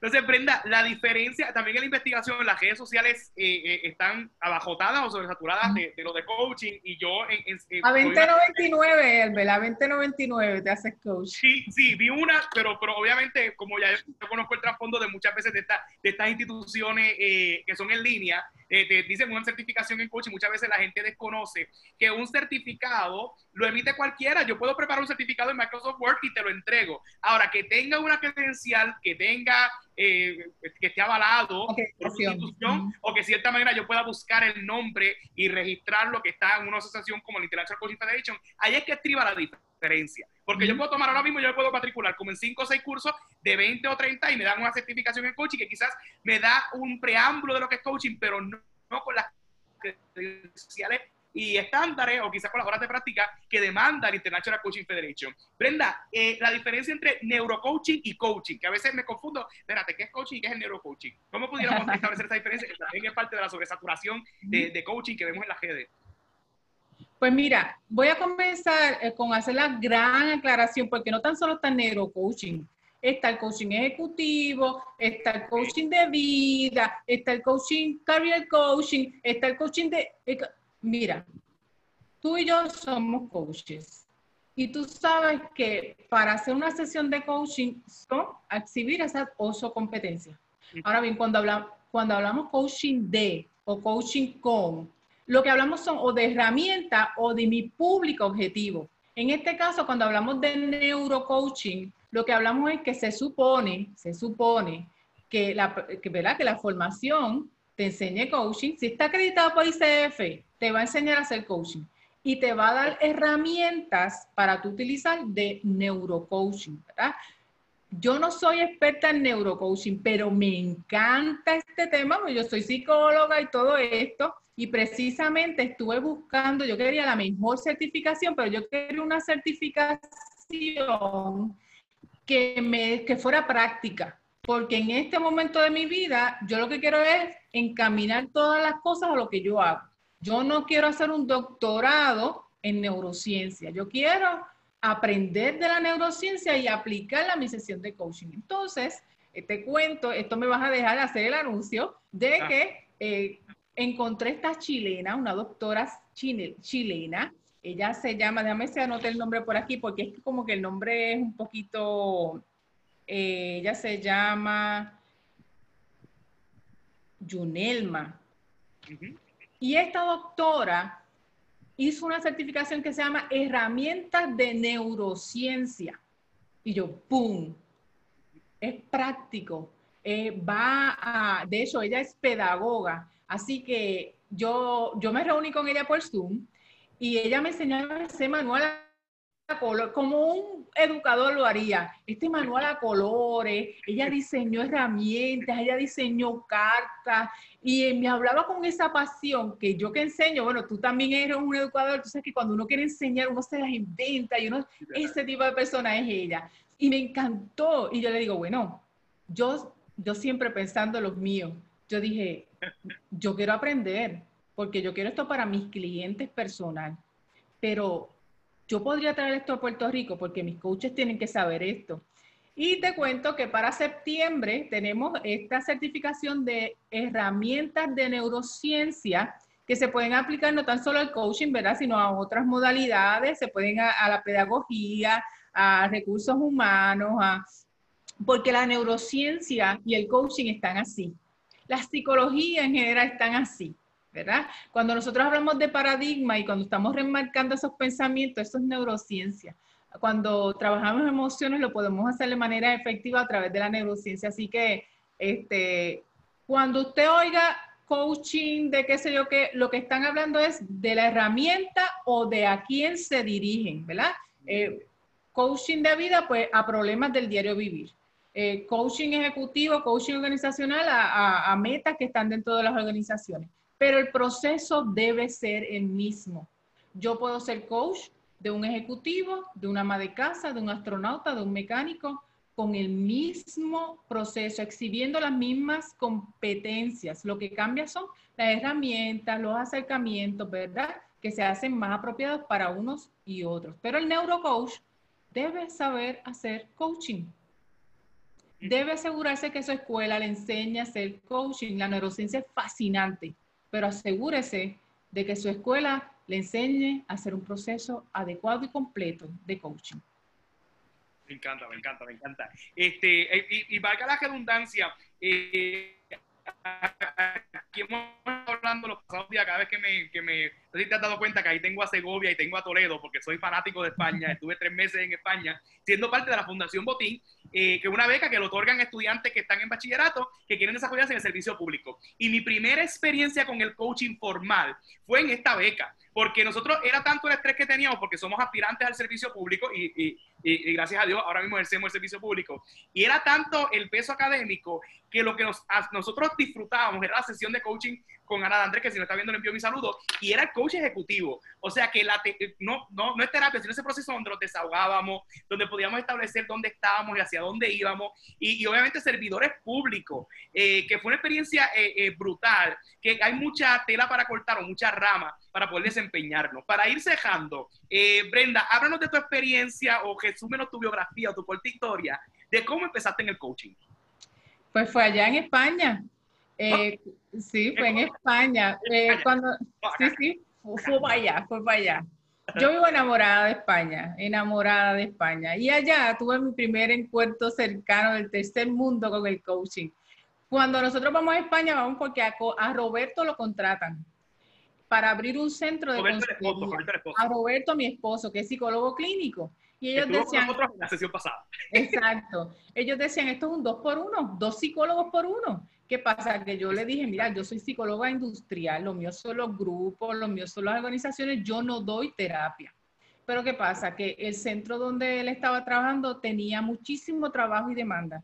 Entonces, Brenda, la diferencia, también en la investigación, las redes sociales eh, eh, están abajotadas o sobresaturadas de, de, lo de coaching y yo... En, a 2099, Elbel, a 2099 te haces coach. Sí, sí, vi una, pero, pero obviamente, como ya yo conozco el trasfondo de muchas veces de, de estas instituciones eh, que son en línea, te dicen una certificación en coaching, muchas veces la gente desconoce que un certificado lo emite cualquiera. Yo puedo preparar un certificado en Microsoft Word y te lo entrego. Ahora, que tenga una credencial, que tenga eh, que esté avalado por una institución o que de cierta manera yo pueda buscar el nombre y registrarlo que está en una asociación como la International Coaching Federation, ahí es que estriba la diferencia. Porque yo puedo tomar ahora mismo, yo puedo matricular como en 5 o 6 cursos de 20 o 30 y me dan una certificación en coaching que quizás me da un preámbulo de lo que es coaching, pero no, no con las credenciales y estándares o quizás con las horas de práctica que demanda la International Coaching Federation. Brenda, eh, la diferencia entre neurocoaching y coaching, que a veces me confundo, espérate, ¿qué es coaching y qué es el neurocoaching? ¿Cómo pudiéramos establecer esa diferencia que también es parte de la sobresaturación de, de coaching que vemos en las redes? Pues mira, voy a comenzar eh, con hacer la gran aclaración, porque no tan solo está el neurocoaching, está el coaching ejecutivo, está el coaching de vida, está el coaching career coaching, está el coaching de mira, tú y yo somos coaches. Y tú sabes que para hacer una sesión de coaching son exhibir esa oso competencia. Ahora bien, cuando hablamos, cuando hablamos coaching de o coaching con, lo que hablamos son o de herramienta o de mi público objetivo. En este caso, cuando hablamos de neurocoaching, lo que hablamos es que se supone, se supone que la, que, la formación te enseñe coaching. Si está acreditado por ICF, te va a enseñar a hacer coaching y te va a dar herramientas para tú utilizar de neurocoaching. Yo no soy experta en neurocoaching, pero me encanta este tema, porque yo soy psicóloga y todo esto, y precisamente estuve buscando, yo quería la mejor certificación, pero yo quería una certificación que, me, que fuera práctica, porque en este momento de mi vida yo lo que quiero es encaminar todas las cosas a lo que yo hago. Yo no quiero hacer un doctorado en neurociencia, yo quiero aprender de la neurociencia y aplicarla a mi sesión de coaching. Entonces, te cuento, esto me vas a dejar hacer el anuncio de ah. que eh, encontré esta chilena, una doctora chilena, ella se llama, déjame si anote el nombre por aquí, porque es como que el nombre es un poquito, eh, ella se llama Junelma. Y esta doctora hizo una certificación que se llama Herramientas de Neurociencia. Y yo, ¡pum! Es práctico. Eh, va a, de hecho, ella es pedagoga. Así que yo, yo me reuní con ella por Zoom y ella me enseñó ese manual como un educador lo haría. Este manual a colores, ella diseñó herramientas, ella diseñó cartas y me hablaba con esa pasión que yo que enseño, bueno, tú también eres un educador, tú sabes que cuando uno quiere enseñar, uno se las inventa y uno, ese tipo de persona es ella. Y me encantó y yo le digo, bueno, yo, yo siempre pensando en los míos, yo dije, yo quiero aprender porque yo quiero esto para mis clientes personal, pero yo podría traer esto a Puerto Rico porque mis coaches tienen que saber esto. Y te cuento que para septiembre tenemos esta certificación de herramientas de neurociencia que se pueden aplicar no tan solo al coaching, ¿verdad? Sino a otras modalidades, se pueden a la pedagogía, a recursos humanos, a, porque la neurociencia y el coaching están así. La psicología en general están así. ¿verdad? Cuando nosotros hablamos de paradigma y cuando estamos remarcando esos pensamientos, eso es neurociencia. Cuando trabajamos emociones lo podemos hacer de manera efectiva a través de la neurociencia. Así que, este, cuando usted oiga coaching, de qué sé yo qué, lo que están hablando es de la herramienta o de a quién se dirigen, ¿verdad? Eh, coaching de vida, pues a problemas del diario vivir. Eh, coaching ejecutivo, coaching organizacional a, a metas que están dentro de las organizaciones pero el proceso debe ser el mismo. Yo puedo ser coach de un ejecutivo, de una ama de casa, de un astronauta, de un mecánico, con el mismo proceso, exhibiendo las mismas competencias. Lo que cambia son las herramientas, los acercamientos, ¿verdad? Que se hacen más apropiados para unos y otros. Pero el neurocoach debe saber hacer coaching. Debe asegurarse que su escuela le enseñe a hacer coaching. La neurociencia es fascinante, pero asegúrese de que su escuela le enseñe a hacer un proceso adecuado y completo de coaching. Me encanta, me encanta, me encanta. Este, eh, y, y valga la redundancia, eh, aquí hemos hablando los pasados días, cada vez que me, que me, no sé si te has dado cuenta que ahí tengo a Segovia y tengo a Toledo, porque soy fanático de España, estuve tres meses en España, siendo parte de la Fundación Botín, eh, que una beca que lo otorgan estudiantes que están en bachillerato, que quieren desarrollarse en el servicio público. Y mi primera experiencia con el coaching formal fue en esta beca, porque nosotros era tanto el estrés que teníamos, porque somos aspirantes al servicio público y, y, gracias a Dios ahora mismo ejercemos el servicio público, y era tanto el peso académico que lo que nos, nosotros disfrutábamos era la sesión de coaching con Ana Andrés, que si no está viendo le envío mi saludo, y era el coach ejecutivo. O sea que la no, no, no es terapia, sino ese proceso donde nos desahogábamos, donde podíamos establecer dónde estábamos y hacia dónde íbamos, y, obviamente servidores públicos, eh, que fue una experiencia eh, eh, brutal, que hay mucha tela para cortar o mucha rama para poder desempeñarnos. Para ir cejando, Brenda, háblanos de tu experiencia o resúmenos tu biografía o tu corta historia de cómo empezaste en el coaching. Pues fue allá en España. Eh, sí, fue en España. Eh, cuando, sí, sí, fue, para allá, fue para allá. Yo vivo enamorada de España, enamorada de España. Y allá tuve mi primer encuentro cercano del tercer mundo con el coaching. Cuando nosotros vamos a España, vamos porque a, a Roberto lo contratan para abrir un centro de Roberto A Roberto, mi esposo, que es psicólogo clínico. Y ellos decían... en la sesión pasada. Exacto. Ellos decían, esto es un dos por uno, dos psicólogos por uno. ¿Qué pasa? Que yo le dije, mira, yo soy psicóloga industrial, lo mío son los grupos, lo mío son las organizaciones, yo no doy terapia. Pero ¿qué pasa? Que el centro donde él estaba trabajando tenía muchísimo trabajo y demanda.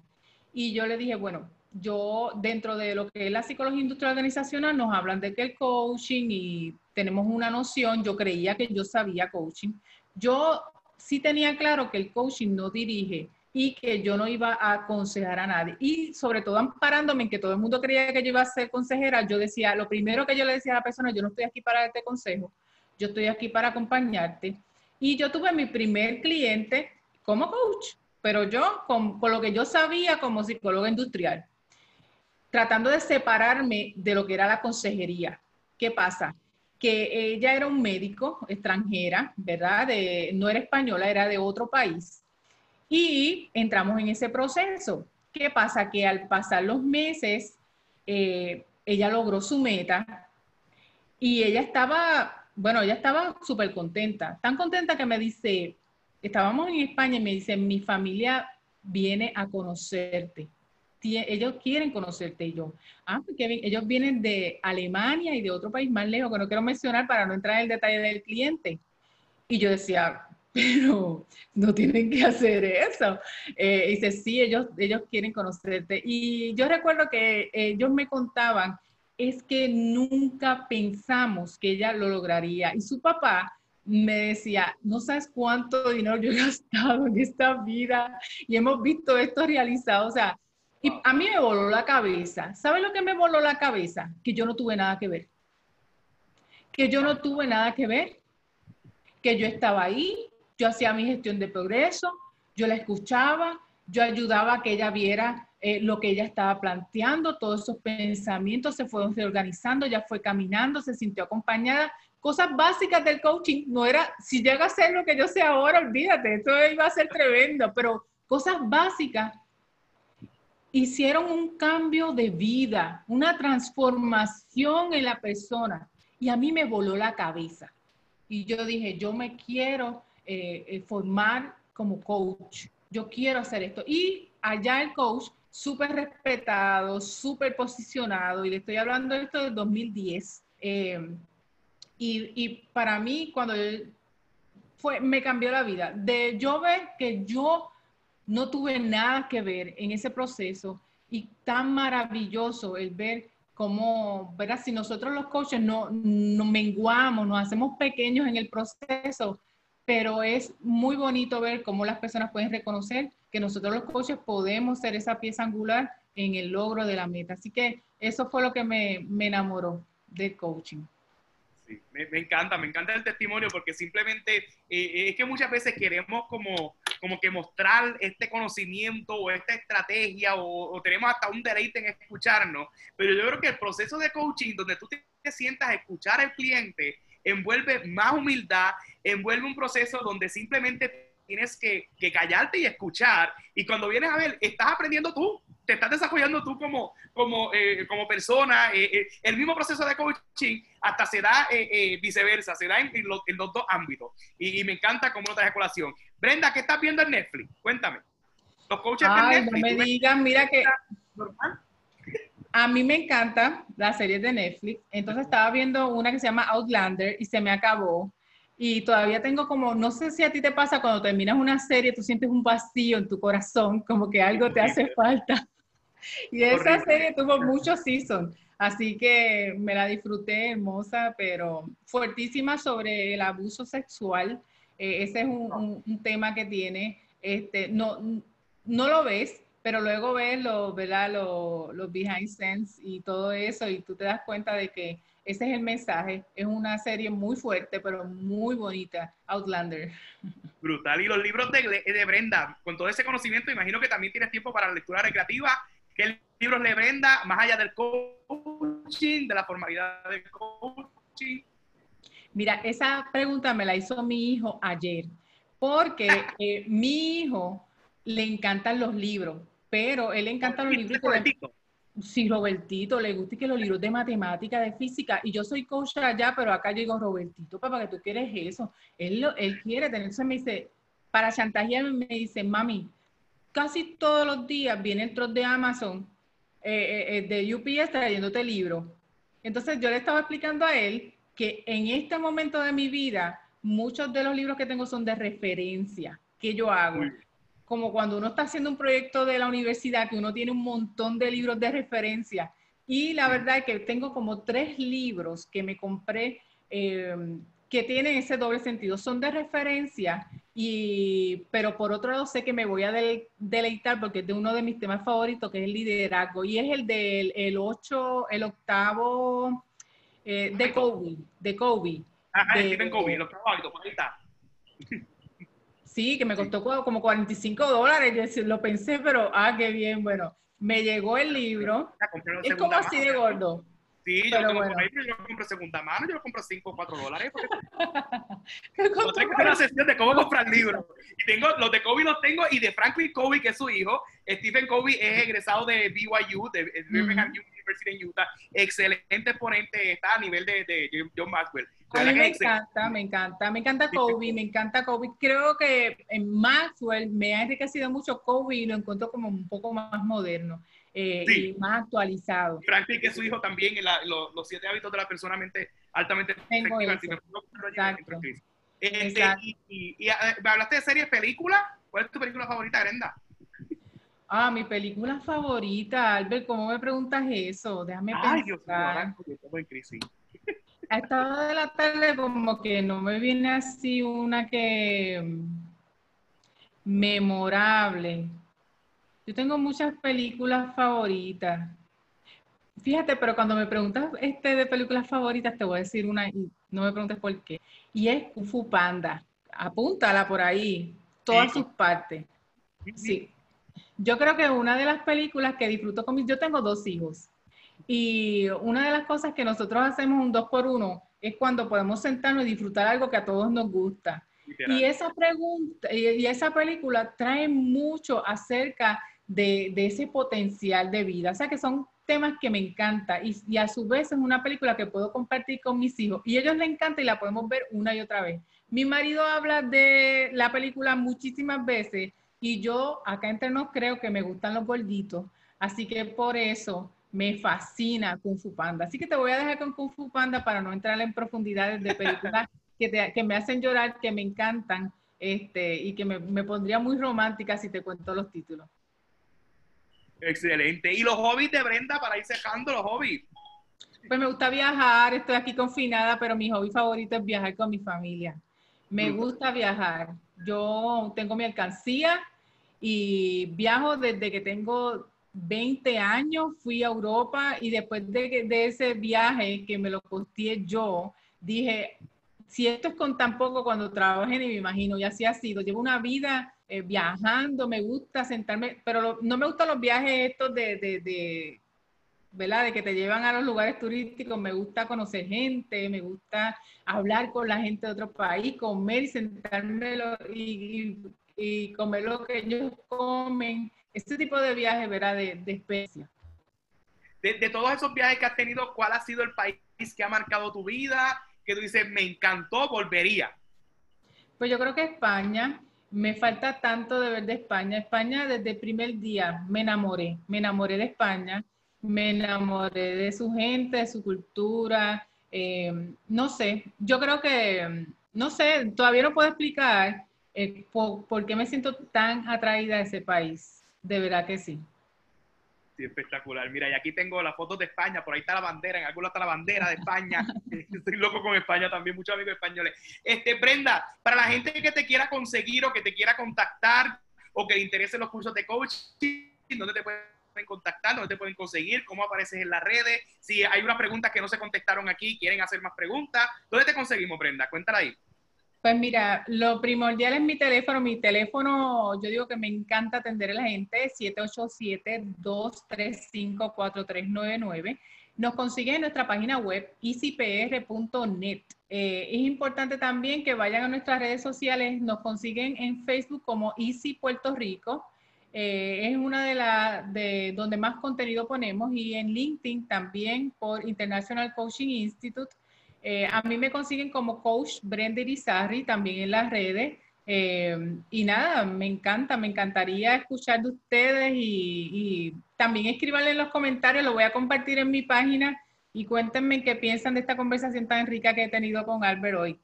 Y yo le dije, bueno, yo dentro de lo que es la psicología industrial organizacional nos hablan de que el coaching y tenemos una noción, yo creía que yo sabía coaching. Yo sí tenía claro que el coaching no dirige y que yo no iba a aconsejar a nadie. Y sobre todo amparándome en que todo el mundo creía que yo iba a ser consejera, yo decía, lo primero que yo le decía a la persona, yo no estoy aquí para darte consejo, yo estoy aquí para acompañarte. Y yo tuve mi primer cliente como coach, pero yo con, con lo que yo sabía como psicóloga industrial, tratando de separarme de lo que era la consejería. ¿Qué pasa? que ella era un médico extranjera, ¿verdad? No era española, era de otro país. Y entramos en ese proceso. ¿Qué pasa? Que al pasar los meses, eh, ella logró su meta y ella estaba, bueno, ella estaba súper contenta, tan contenta que me dice, estábamos en España y me dice, mi familia viene a conocerte ellos quieren conocerte. Y yo, ah, porque pues ellos vienen de Alemania y de otro país más lejos, que no quiero mencionar para no entrar en el detalle del cliente. Y yo decía, pero no tienen que hacer eso. Eh, dice, sí, ellos, ellos quieren conocerte. Y yo recuerdo que ellos me contaban, es que nunca pensamos que ella lo lograría. Y su papá me decía, no sabes cuánto dinero yo he gastado en esta vida y hemos visto esto realizado. O sea, y a mí me voló la cabeza. ¿Sabe lo que me voló la cabeza? Que yo no tuve nada que ver. Que yo no tuve nada que ver. Que yo estaba ahí, yo hacía mi gestión de progreso, yo la escuchaba, yo ayudaba a que ella viera eh, lo que ella estaba planteando, todos esos pensamientos se fueron reorganizando, ya fue caminando, se sintió acompañada. Cosas básicas del coaching, no era, si llega a ser lo que yo sé ahora, olvídate, esto iba a ser tremendo, pero cosas básicas hicieron un cambio de vida, una transformación en la persona. Y a mí me voló la cabeza. Y yo dije, yo me quiero eh, eh, formar como coach. Yo quiero hacer esto. Y allá el coach, súper respetado, súper posicionado. Y le estoy hablando de esto del 2010. Eh, y, para mí, cuando fue, me cambió la vida. De yo ver que yo no tuve nada que ver en ese proceso y tan maravilloso el ver cómo, ¿verdad? Si nosotros los coaches no, no menguamos, nos hacemos pequeños en el proceso, pero es muy bonito ver cómo las personas pueden reconocer que nosotros los coaches podemos ser esa pieza angular en el logro de la meta. Así que eso fue lo que me, me enamoró del coaching. Me, encanta, me encanta el testimonio porque simplemente eh, es que muchas veces queremos como, como que mostrar este conocimiento o esta estrategia o, tenemos hasta un deleite en escucharnos, pero yo creo que el proceso de coaching donde tú te, sientas escuchar al cliente envuelve más humildad, envuelve un proceso donde simplemente tienes que, que, callarte y escuchar. Y cuando vienes a ver, estás aprendiendo tú, te estás desarrollando tú como, como, eh, como persona. Eh, eh, el mismo proceso de coaching hasta se da eh, viceversa, se da en, en, los, en, los, dos ámbitos. Y, y, me encanta cómo lo traes colación. Brenda, ¿qué estás viendo en Netflix? Cuéntame. Los coaches Ay, de Netflix. No me digan, mira que... Normal? A mí me encanta las series de Netflix. Entonces estaba viendo una que se llama Outlander y se me acabó. Y todavía tengo como, no sé si a ti te pasa cuando terminas una serie, tú sientes un vacío en tu corazón, como que algo te hace falta. Y esa serie tuvo muchos seasons, así que me la disfruté hermosa, pero fuertísima sobre el abuso sexual. Eh, ese es un, un, un, tema que tiene, este, no, no lo ves, pero luego ves los, ¿verdad? Los, los behind scenes y todo eso y tú te das cuenta de que ese es el mensaje. Es una serie muy fuerte, pero muy bonita, Outlander. Brutal. Y los libros de, de Brenda, con todo ese conocimiento, imagino que también tienes tiempo para la lectura recreativa. ¿Qué libros le Brenda, más allá del coaching, de la formalidad del coaching? Mira, esa pregunta me la hizo mi hijo ayer, porque eh, mi hijo le encantan los libros pero él le encantan los libros de... Sí, Robertito, le gusta que los libros de matemática, de física, y yo soy coach allá, pero acá llegó Robertito, papá, que tú quieres eso. Él, lo, él quiere tener, entonces me dice, para chantajearme, me dice, mami, casi todos los días viene el troll de Amazon, eh, eh, de UPS trayéndote libros. Entonces yo le estaba explicando a él que en este momento de mi vida, muchos de los libros que tengo son de referencia que yo hago como cuando uno está haciendo un proyecto de la universidad, que uno tiene un montón de libros de referencia. Y la verdad es que tengo como tres libros que me compré eh, que tienen ese doble sentido. Son de referencia, y, pero por otro lado sé que me voy a de, deleitar porque es de uno de mis temas favoritos, que es el liderazgo. Y es el del el ocho, el octavo eh, de Kobe. De Kobe. Ajá, de, Stephen Kobe, el octavo hábito, ahí está. Sí, que me costó como 45 dólares. Yo lo pensé, pero ah, qué bien. Bueno, me llegó el libro. Es como así de gordo. Sí, yo lo, bueno. por ahí, yo lo compro segunda mano, yo lo compro 5 o 4 dólares. no tengo una sesión de cómo comprar libros. Y tengo, los de Kobe los tengo, y de Franklin Kobe, que es su hijo. Stephen Kobe es egresado de BYU, de Birmingham mm -hmm. University en Utah. Excelente ponente, está a nivel de, de John Maxwell. A mí me encanta, me encanta, me encanta Kobe, me encanta Kobe. Creo que en Maxwell me ha enriquecido mucho Kobe y lo encuentro como un poco más moderno eh, sí. y más actualizado. Franklin, que es su hijo también, la, lo, los siete hábitos de la persona mente, altamente Tengo efectiva. Exacto. Este, Exacto. Y, y, y, me hablaste de series, películas. ¿Cuál es tu película favorita, Brenda? Ah, mi película favorita, Albert, ¿cómo me preguntas eso? Déjame Ay, pensar. Dios mío, yo estoy en crisis a esta hora de la tarde como que no me viene así una que mm, memorable. Yo tengo muchas películas favoritas. Fíjate, pero cuando me preguntas este de películas favoritas, te voy a decir una y no me preguntes por qué. Y es Kung Fu Panda. Apúntala por ahí, todas sí. sus partes. Sí. Yo creo que una de las películas que disfruto con mis... Yo tengo dos hijos. Y una de las cosas que nosotros hacemos un dos por uno es cuando podemos sentarnos y disfrutar algo que a todos nos gusta. Literal. Y esa pregunta y esa película trae mucho acerca de, de, ese potencial de vida. O sea que son temas que me encantan y, y, a su vez es una película que puedo compartir con mis hijos y a ellos les encanta y la podemos ver una y otra vez. Mi marido habla de la película muchísimas veces y yo acá entre nos creo que me gustan los gorditos, así que por eso me fascina Kung Fu Panda. Así que te voy a dejar con Kung Fu Panda para no entrar en profundidades de películas que, te, que, me hacen llorar, que me encantan este, y que me, me, pondría muy romántica si te cuento los títulos. Excelente. ¿Y los hobbies de Brenda para ir cerrando los hobbies? Pues me gusta viajar, estoy aquí confinada, pero mi hobby favorito es viajar con mi familia. Me gusta viajar. Yo tengo mi alcancía y viajo desde que tengo 20 años, fui a Europa y después de, ese viaje que me lo costeé yo, dije, si esto es con tan poco cuando trabajé, ni me imagino, y así ha sido. Llevo una vida eh, viajando, me gusta sentarme, pero no me gustan los viajes estos de, de, de, ¿verdad? De que te llevan a los lugares turísticos, me gusta conocer gente, me gusta hablar con la gente de otro país, comer y sentarme y, y, comer lo que ellos comen. Este tipo de viajes, ¿verdad? De, de especias. De, de todos esos viajes que has tenido, ¿cuál ha sido el país que ha marcado tu vida? que tú dices, me encantó, volvería? Pues yo creo que España, me falta tanto de ver de España. España desde el primer día me enamoré, me enamoré de España, me enamoré de su gente, de su cultura. Eh, no sé, yo creo que, no sé, todavía no puedo explicar eh, por qué me siento tan atraída a ese país. De verdad que sí. Sí, espectacular. Mira, y aquí tengo las fotos de España, por ahí está la bandera, en algún está la bandera de España. Estoy loco con España también, muchos amigos españoles. Este, Brenda, para la gente que te quiera conseguir o que te quiera contactar o que le interesen los cursos de coaching, ¿dónde te pueden contactar? ¿Dónde te pueden conseguir? ¿Cómo apareces en las redes? Si hay unas preguntas que no se contestaron aquí, quieren hacer más preguntas, ¿dónde te conseguimos, Brenda? Cuéntala ahí. Pues mira, lo primordial es mi teléfono. Mi teléfono, yo digo que me encanta atender a la gente, 787-235-4399. Nos consiguen en nuestra página web easypr.net. Eh, es importante también que vayan a nuestras redes sociales. Nos consiguen en Facebook como Easy Puerto Rico. Eh, es una de las de donde más contenido ponemos y en LinkedIn también por International Coaching Institute eh, a mí me consiguen como coach Brenda Irizarry también en las redes. Eh, y nada, me encanta, me encantaría escuchar de ustedes y, y, también escríbanle en los comentarios, lo voy a compartir en mi página y cuéntenme qué piensan de esta conversación tan rica que he tenido con Albert hoy.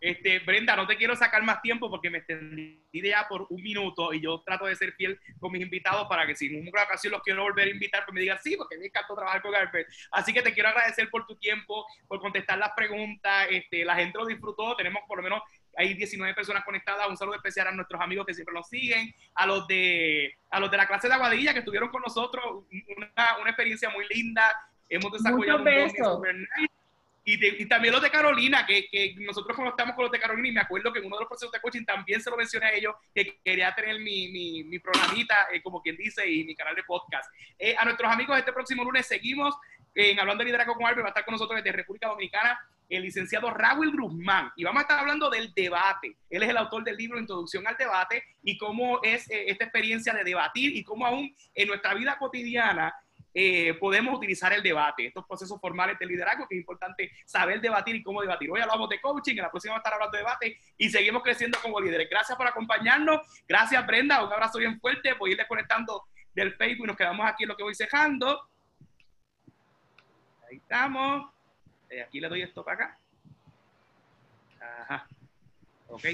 Este, Brenda, no te quiero sacar más tiempo porque me extendí ya por un minuto y yo trato de ser fiel con mis invitados para que si en una ocasión los quiero volver a invitar, pues me digan sí, porque me encanta trabajar con Albert. Así que te quiero agradecer por tu tiempo, por contestar las preguntas. Este, la gente lo disfrutó, tenemos por lo menos hay 19 personas conectadas. Un saludo especial a nuestros amigos que siempre nos siguen, a los de, a los de la clase de Aguadilla que estuvieron con nosotros. Una, una experiencia muy linda. Hemos desarrollado un y, también los de Carolina, que, que nosotros estamos con los de Carolina, y me acuerdo que en uno de los procesos de coaching también se lo mencioné a ellos, que quería tener mi, mi, mi programita, eh, como quien dice, y mi canal de podcast. Eh, a nuestros amigos, este próximo lunes seguimos en Hablando de Liderazgo con Albert, va a estar con nosotros desde República Dominicana el licenciado Raúl Guzmán y vamos a estar hablando del debate. Él es el autor del libro Introducción al Debate y cómo es eh, esta experiencia de debatir y cómo aún en nuestra vida cotidiana eh, podemos utilizar el debate, estos procesos formales de liderazgo, que es importante saber debatir y cómo debatir. Hoy hablamos de coaching, en la próxima vamos a estar hablando de debate y seguimos creciendo como líderes. Gracias por acompañarnos, gracias Brenda, un abrazo bien fuerte, voy a ir desconectando del Facebook y nos quedamos aquí en lo que voy cejando. Ahí estamos. Eh, aquí le doy esto para acá. Ajá. Ok.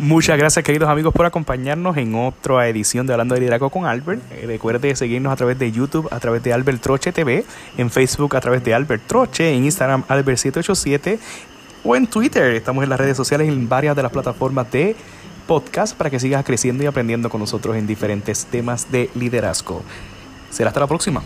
Muchas gracias, queridos amigos, por acompañarnos en otra edición de Hablando de Liderazgo con Albert. Eh, recuerde seguirnos a través de YouTube, a través de Albert Troche TV, en Facebook a través de Albert Troche, en Instagram Albert787 o en Twitter. Estamos en las redes sociales en varias de las plataformas de podcast para que sigas creciendo y aprendiendo con nosotros en diferentes temas de liderazgo. Será hasta la próxima.